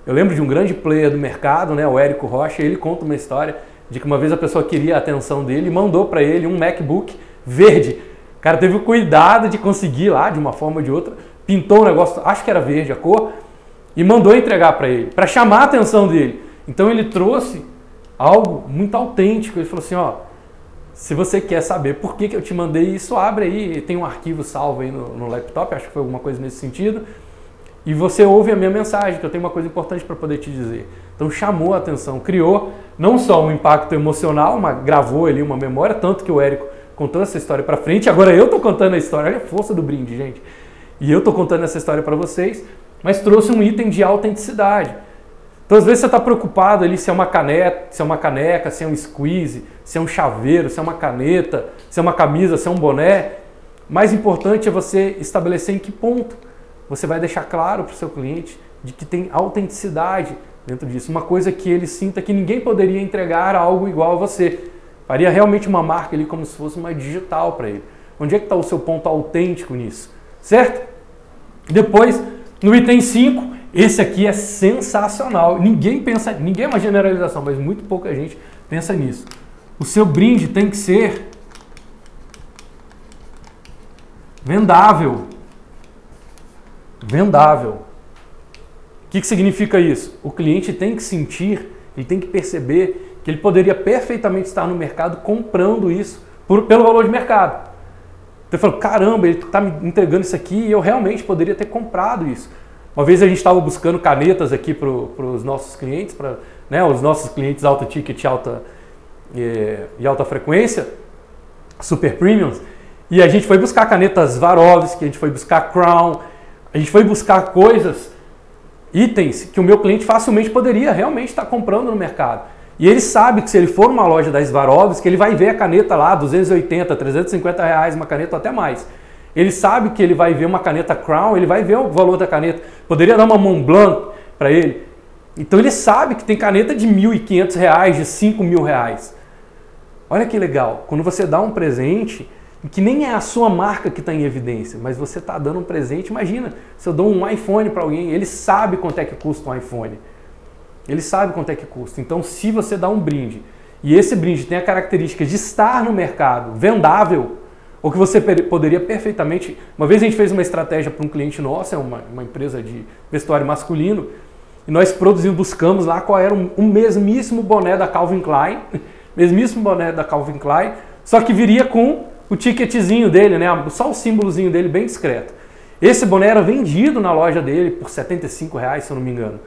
Eu lembro de um grande player do mercado, né, o Érico Rocha, ele conta uma história de que uma vez a pessoa queria a atenção dele e mandou para ele um MacBook verde. O cara teve o cuidado de conseguir lá, de uma forma ou de outra, pintou um negócio, acho que era verde a cor, e mandou entregar para ele, para chamar a atenção dele. Então ele trouxe algo muito autêntico. Ele falou assim: ó, se você quer saber por que, que eu te mandei isso, abre aí, tem um arquivo salvo aí no, no laptop, acho que foi alguma coisa nesse sentido. E você ouve a minha mensagem, que eu tenho uma coisa importante para poder te dizer. Então chamou a atenção, criou não só um impacto emocional, mas gravou ali uma memória, tanto que o Érico contou essa história para frente. Agora eu estou contando a história, olha a força do brinde, gente. E eu estou contando essa história para vocês, mas trouxe um item de autenticidade. Então às vezes você está preocupado ali se é uma caneta, se é uma caneca, se é um squeeze, se é um chaveiro, se é uma caneta, se é uma camisa, se é um boné. Mais importante é você estabelecer em que ponto você vai deixar claro para o seu cliente de que tem autenticidade dentro disso. Uma coisa que ele sinta que ninguém poderia entregar algo igual a você. Faria realmente uma marca ali como se fosse uma digital para ele. Onde é que está o seu ponto autêntico nisso? Certo? Depois, no item 5, esse aqui é sensacional. Ninguém pensa, ninguém é uma generalização, mas muito pouca gente pensa nisso. O seu brinde tem que ser vendável. Vendável. O que, que significa isso? O cliente tem que sentir, ele tem que perceber que ele poderia perfeitamente estar no mercado comprando isso por, pelo valor de mercado. Então ele falou, caramba, ele está me entregando isso aqui e eu realmente poderia ter comprado isso. Uma vez a gente estava buscando canetas aqui para os nossos clientes, para né, os nossos clientes alta ticket alta, e, e alta frequência, super premiums, e a gente foi buscar canetas Swarovski, a gente foi buscar Crown, a gente foi buscar coisas, itens que o meu cliente facilmente poderia realmente estar comprando no mercado. E ele sabe que se ele for numa loja da Swarovski, ele vai ver a caneta lá, 280, 350 reais, uma caneta até mais. Ele sabe que ele vai ver uma caneta Crown, ele vai ver o valor da caneta. Poderia dar uma Montblanc para ele. Então ele sabe que tem caneta de 1.500 reais, de 5 mil reais. Olha que legal, quando você dá um presente, que nem é a sua marca que está em evidência, mas você está dando um presente, imagina, se eu dou um iPhone para alguém, ele sabe quanto é que custa um iPhone. Ele sabe quanto é que custa. Então, se você dá um brinde e esse brinde tem a característica de estar no mercado, vendável, ou que você poderia perfeitamente. Uma vez a gente fez uma estratégia para um cliente nosso, é uma, uma empresa de vestuário masculino, e nós produzimos, buscamos lá qual era um, um mesmíssimo boné da Calvin Klein, mesmíssimo boné da Calvin Klein, só que viria com o ticketzinho dele, né? Só o símbolozinho dele bem discreto. Esse boné era vendido na loja dele por 75 reais, se eu não me engano.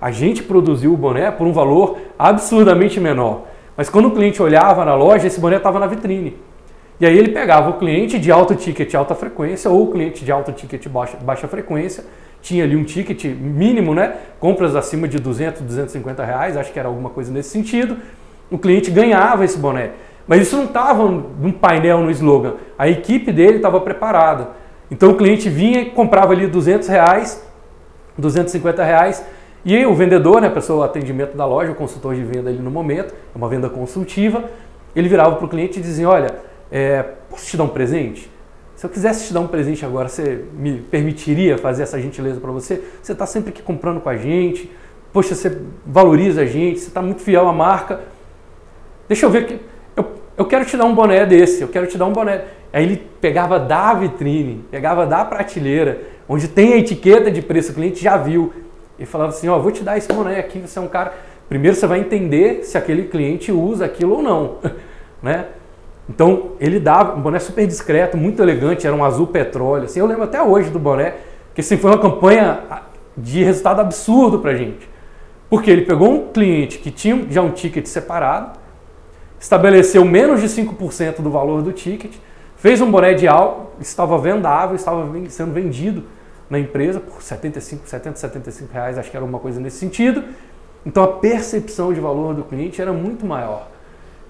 A gente produziu o boné por um valor absurdamente menor. Mas quando o cliente olhava na loja, esse boné estava na vitrine. E aí ele pegava o cliente de alto ticket alta frequência ou o cliente de alto ticket baixa, baixa frequência, tinha ali um ticket mínimo, né? Compras acima de 200, 250 reais, acho que era alguma coisa nesse sentido. O cliente ganhava esse boné. Mas isso não estava num painel, no slogan. A equipe dele estava preparada. Então o cliente vinha e comprava ali 200 reais, 250 reais, e o vendedor, né, a pessoa, o atendimento da loja, o consultor de venda ali no momento, é uma venda consultiva, ele virava para o cliente e dizia, olha, é, posso te dar um presente? Se eu quisesse te dar um presente agora, você me permitiria fazer essa gentileza para você? Você está sempre aqui comprando com a gente, poxa, você valoriza a gente, você está muito fiel à marca. Deixa eu ver que eu, eu quero te dar um boné desse, eu quero te dar um boné. Aí ele pegava da vitrine, pegava da prateleira, onde tem a etiqueta de preço, o cliente já viu, e falava assim, ó, oh, vou te dar esse boné aqui, você é um cara... Primeiro você vai entender se aquele cliente usa aquilo ou não, né? Então ele dava um boné super discreto, muito elegante, era um azul petróleo. Assim, eu lembro até hoje do boné, que assim, foi uma campanha de resultado absurdo pra gente. Porque ele pegou um cliente que tinha já um ticket separado, estabeleceu menos de 5% do valor do ticket, fez um boné de algo, estava vendável, estava sendo vendido na empresa por 75, 70, 75 reais, acho que era uma coisa nesse sentido. Então a percepção de valor do cliente era muito maior.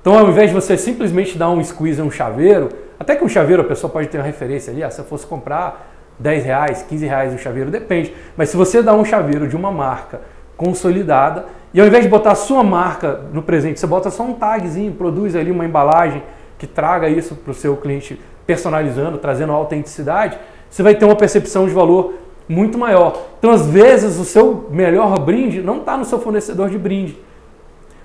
Então ao invés de você simplesmente dar um squeeze um chaveiro, até que um chaveiro a pessoa pode ter uma referência ali, ah, se eu fosse comprar 10 reais, 15 reais um chaveiro, depende. Mas se você dá um chaveiro de uma marca consolidada, e ao invés de botar a sua marca no presente, você bota só um tagzinho, produz ali uma embalagem que traga isso para o seu cliente personalizando, trazendo autenticidade, você vai ter uma percepção de valor muito maior. Então, às vezes, o seu melhor brinde não está no seu fornecedor de brinde.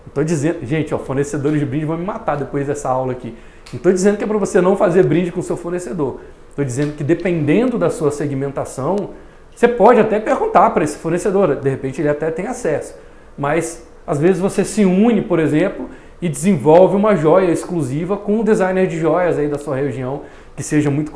Estou dizendo, gente, ó, fornecedores de brinde vão me matar depois dessa aula aqui. Não estou dizendo que é para você não fazer brinde com o seu fornecedor. Estou dizendo que dependendo da sua segmentação, você pode até perguntar para esse fornecedor, de repente ele até tem acesso. Mas às vezes você se une, por exemplo, e desenvolve uma joia exclusiva com um designer de joias aí da sua região que seja muito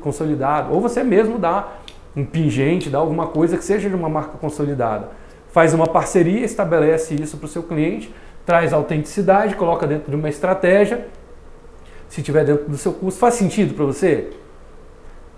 consolidado. Ou você mesmo dá um pingente, dá alguma coisa que seja de uma marca consolidada. Faz uma parceria, estabelece isso para o seu cliente, traz autenticidade, coloca dentro de uma estratégia. Se tiver dentro do seu custo, faz sentido para você?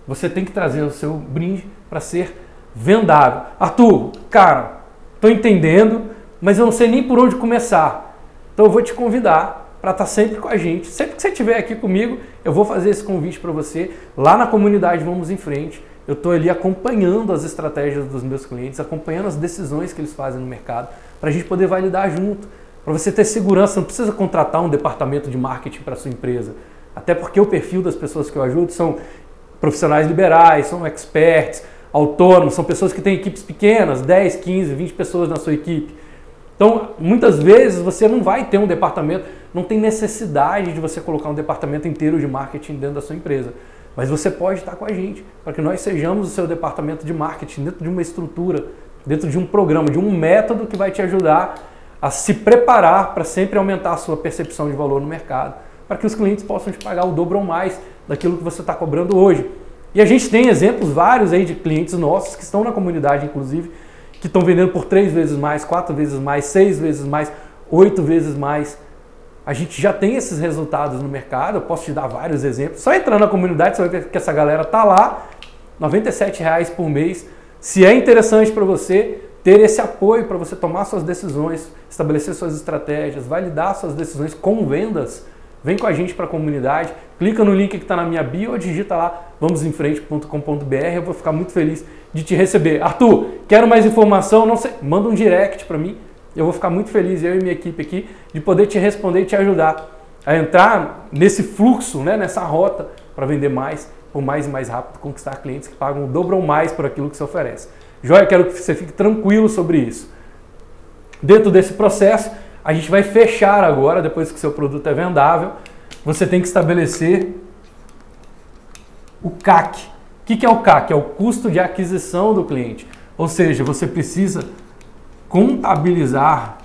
Você tem que trazer o seu brinde para ser vendável. Arthur, cara, estou entendendo, mas eu não sei nem por onde começar. Então eu vou te convidar para estar tá sempre com a gente. Sempre que você estiver aqui comigo, eu vou fazer esse convite para você lá na comunidade Vamos em Frente. eu estou ali acompanhando as estratégias dos meus clientes, acompanhando as decisões que eles fazem no mercado, para a gente poder validar junto. Para você ter segurança, não precisa contratar um departamento de marketing para sua empresa. Até porque o perfil das pessoas que eu ajudo são profissionais liberais, são experts, autônomos, são pessoas que têm equipes pequenas, 10, 15, 20 pessoas na sua equipe. Então, muitas vezes você não vai ter um departamento, não tem necessidade de você colocar um departamento inteiro de marketing dentro da sua empresa. Mas você pode estar com a gente, para que nós sejamos o seu departamento de marketing dentro de uma estrutura, dentro de um programa, de um método que vai te ajudar a se preparar para sempre aumentar a sua percepção de valor no mercado, para que os clientes possam te pagar o dobro ou mais daquilo que você está cobrando hoje. E a gente tem exemplos vários aí de clientes nossos que estão na comunidade, inclusive, que estão vendendo por três vezes mais, quatro vezes mais, seis vezes mais, oito vezes mais. A gente já tem esses resultados no mercado, eu posso te dar vários exemplos. Só entrar na comunidade, você vai ver que essa galera tá lá, R$ 97,00 por mês. Se é interessante para você, ter esse apoio para você tomar suas decisões, estabelecer suas estratégias, validar suas decisões com vendas, vem com a gente para a comunidade, clica no link que está na minha bio ou digita lá vamosemfrente.com.br, eu vou ficar muito feliz de te receber. Arthur, quero mais informação, não sei, manda um direct para mim, eu vou ficar muito feliz, eu e minha equipe aqui, de poder te responder e te ajudar a entrar nesse fluxo, né, nessa rota para vender mais, por mais e mais rápido, conquistar clientes que pagam o dobro ou mais por aquilo que você oferece. Joia, quero que você fique tranquilo sobre isso. Dentro desse processo, a gente vai fechar agora, depois que seu produto é vendável, você tem que estabelecer o CAC. O que é o CAC? É o custo de aquisição do cliente. Ou seja, você precisa contabilizar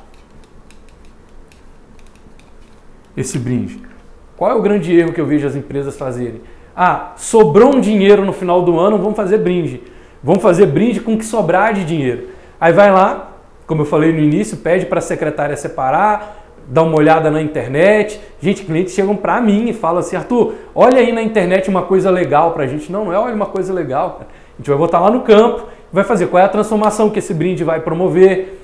esse brinde. Qual é o grande erro que eu vejo as empresas fazerem? Ah, sobrou um dinheiro no final do ano, vamos fazer brinde. Vamos fazer brinde com o que sobrar de dinheiro. Aí vai lá, como eu falei no início, pede para a secretária separar, dá uma olhada na internet. Gente, clientes chegam para mim e falam assim: Arthur, olha aí na internet uma coisa legal para a gente. Não, não é olha uma coisa legal. A gente vai botar lá no campo, vai fazer. Qual é a transformação que esse brinde vai promover,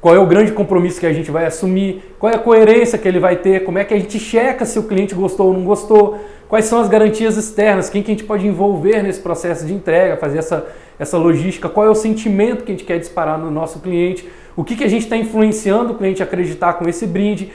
qual é o grande compromisso que a gente vai assumir, qual é a coerência que ele vai ter, como é que a gente checa se o cliente gostou ou não gostou, quais são as garantias externas, quem que a gente pode envolver nesse processo de entrega, fazer essa essa logística, qual é o sentimento que a gente quer disparar no nosso cliente, o que, que a gente está influenciando o cliente a acreditar com esse brinde,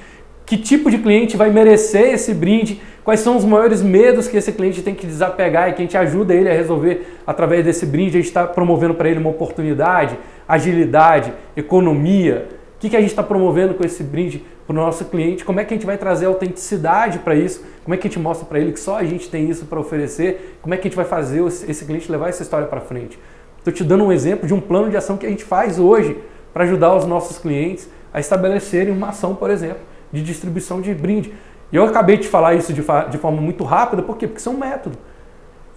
que tipo de cliente vai merecer esse brinde, quais são os maiores medos que esse cliente tem que desapegar e que a gente ajuda ele a resolver através desse brinde. A gente está promovendo para ele uma oportunidade, agilidade, economia. O que, que a gente está promovendo com esse brinde para o nosso cliente? Como é que a gente vai trazer autenticidade para isso? Como é que a gente mostra para ele que só a gente tem isso para oferecer? Como é que a gente vai fazer esse cliente levar essa história para frente? Estou te dando um exemplo de um plano de ação que a gente faz hoje para ajudar os nossos clientes a estabelecerem uma ação, por exemplo, de distribuição de brinde. E eu acabei de falar isso de, de forma muito rápida, por quê? Porque isso é um método.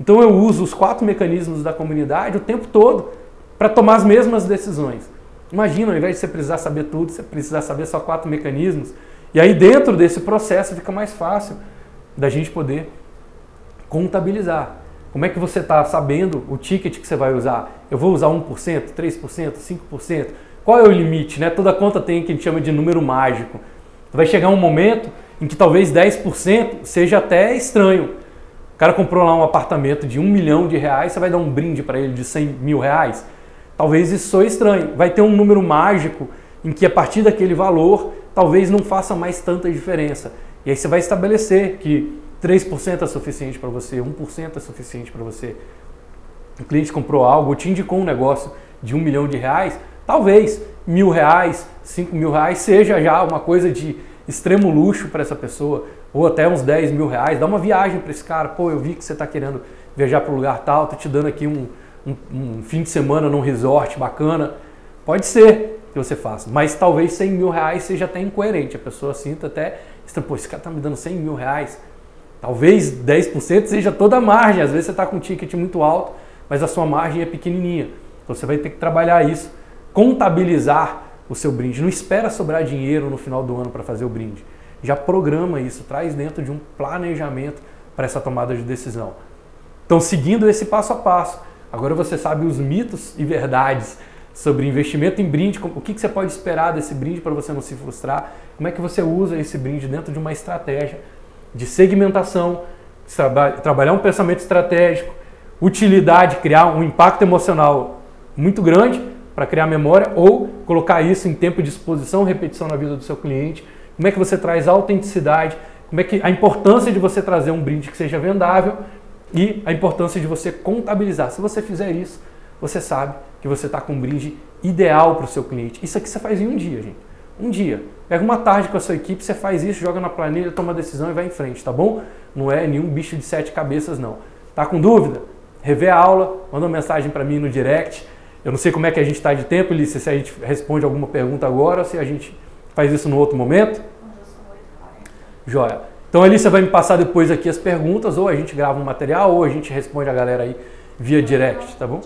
Então eu uso os quatro mecanismos da comunidade o tempo todo para tomar as mesmas decisões. Imagina, ao invés de você precisar saber tudo, você precisar saber só quatro mecanismos. E aí dentro desse processo fica mais fácil da gente poder contabilizar. Como é que você está sabendo o ticket que você vai usar? Eu vou usar 1%, 3%, 5%? Qual é o limite? Né? Toda conta tem o que a gente chama de número mágico. Vai chegar um momento em que talvez 10% seja até estranho. O cara comprou lá um apartamento de um milhão de reais, você vai dar um brinde para ele de 100 mil reais? Talvez isso soe estranho. Vai ter um número mágico em que a partir daquele valor talvez não faça mais tanta diferença. E aí você vai estabelecer que 3% é suficiente para você, 1% é suficiente para você. O cliente comprou algo, te indicou um negócio de um milhão de reais, talvez mil reais, cinco mil reais seja já uma coisa de extremo luxo para essa pessoa, ou até uns 10 mil reais. Dá uma viagem para esse cara, pô, eu vi que você está querendo viajar para um lugar tal, tô te dando aqui um, um, um, fim de semana num resort bacana. Pode ser que você faça, mas talvez 100 mil reais seja até incoerente. A pessoa sinta até, pô, esse cara está me dando 100 mil reais Talvez 10% seja toda a margem. Às vezes você está com um ticket muito alto, mas a sua margem é pequenininha. Então você vai ter que trabalhar isso, contabilizar o seu brinde. Não espera sobrar dinheiro no final do ano para fazer o brinde. Já programa isso, traz dentro de um planejamento para essa tomada de decisão. Então, seguindo esse passo a passo, agora você sabe os mitos e verdades sobre investimento em brinde, o que você pode esperar desse brinde para você não se frustrar, como é que você usa esse brinde dentro de uma estratégia de segmentação, trabalhar um pensamento estratégico, utilidade, criar um impacto emocional muito grande para criar memória ou colocar isso em tempo de exposição, repetição na vida do seu cliente. Como é que você traz autenticidade? Como é que a importância de você trazer um brinde que seja vendável e a importância de você contabilizar. Se você fizer isso, você sabe que você está com um brinde ideal para o seu cliente. Isso aqui você faz em um dia, gente. Um dia. Pega uma tarde com a sua equipe, você faz isso, joga na planilha, toma a decisão e vai em frente, tá bom? Não é nenhum bicho de sete cabeças, não. Tá com dúvida? Rever a aula, manda uma mensagem para mim no direct. Eu não sei como é que a gente está de tempo, Lícia, se a gente responde alguma pergunta agora ou se a gente faz isso no outro momento. Joia. Então você vai me passar depois aqui as perguntas, ou a gente grava um material, ou a gente responde a galera aí via direct, tá bom?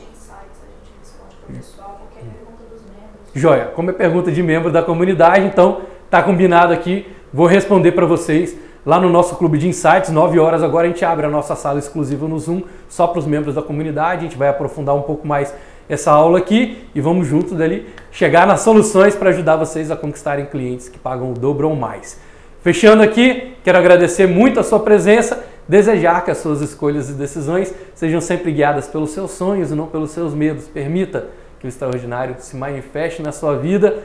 Joia, como é pergunta de membro da comunidade, então tá combinado aqui, vou responder para vocês lá no nosso clube de insights, 9 horas agora a gente abre a nossa sala exclusiva no Zoom, só para os membros da comunidade, a gente vai aprofundar um pouco mais essa aula aqui e vamos juntos dali chegar nas soluções para ajudar vocês a conquistarem clientes que pagam o dobro ou mais. Fechando aqui, quero agradecer muito a sua presença, desejar que as suas escolhas e decisões sejam sempre guiadas pelos seus sonhos e não pelos seus medos. Permita que o extraordinário se manifeste na sua vida,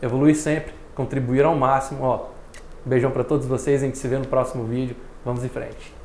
evoluir sempre, contribuir ao máximo. Ó, beijão para todos vocês, a gente se vê no próximo vídeo. Vamos em frente.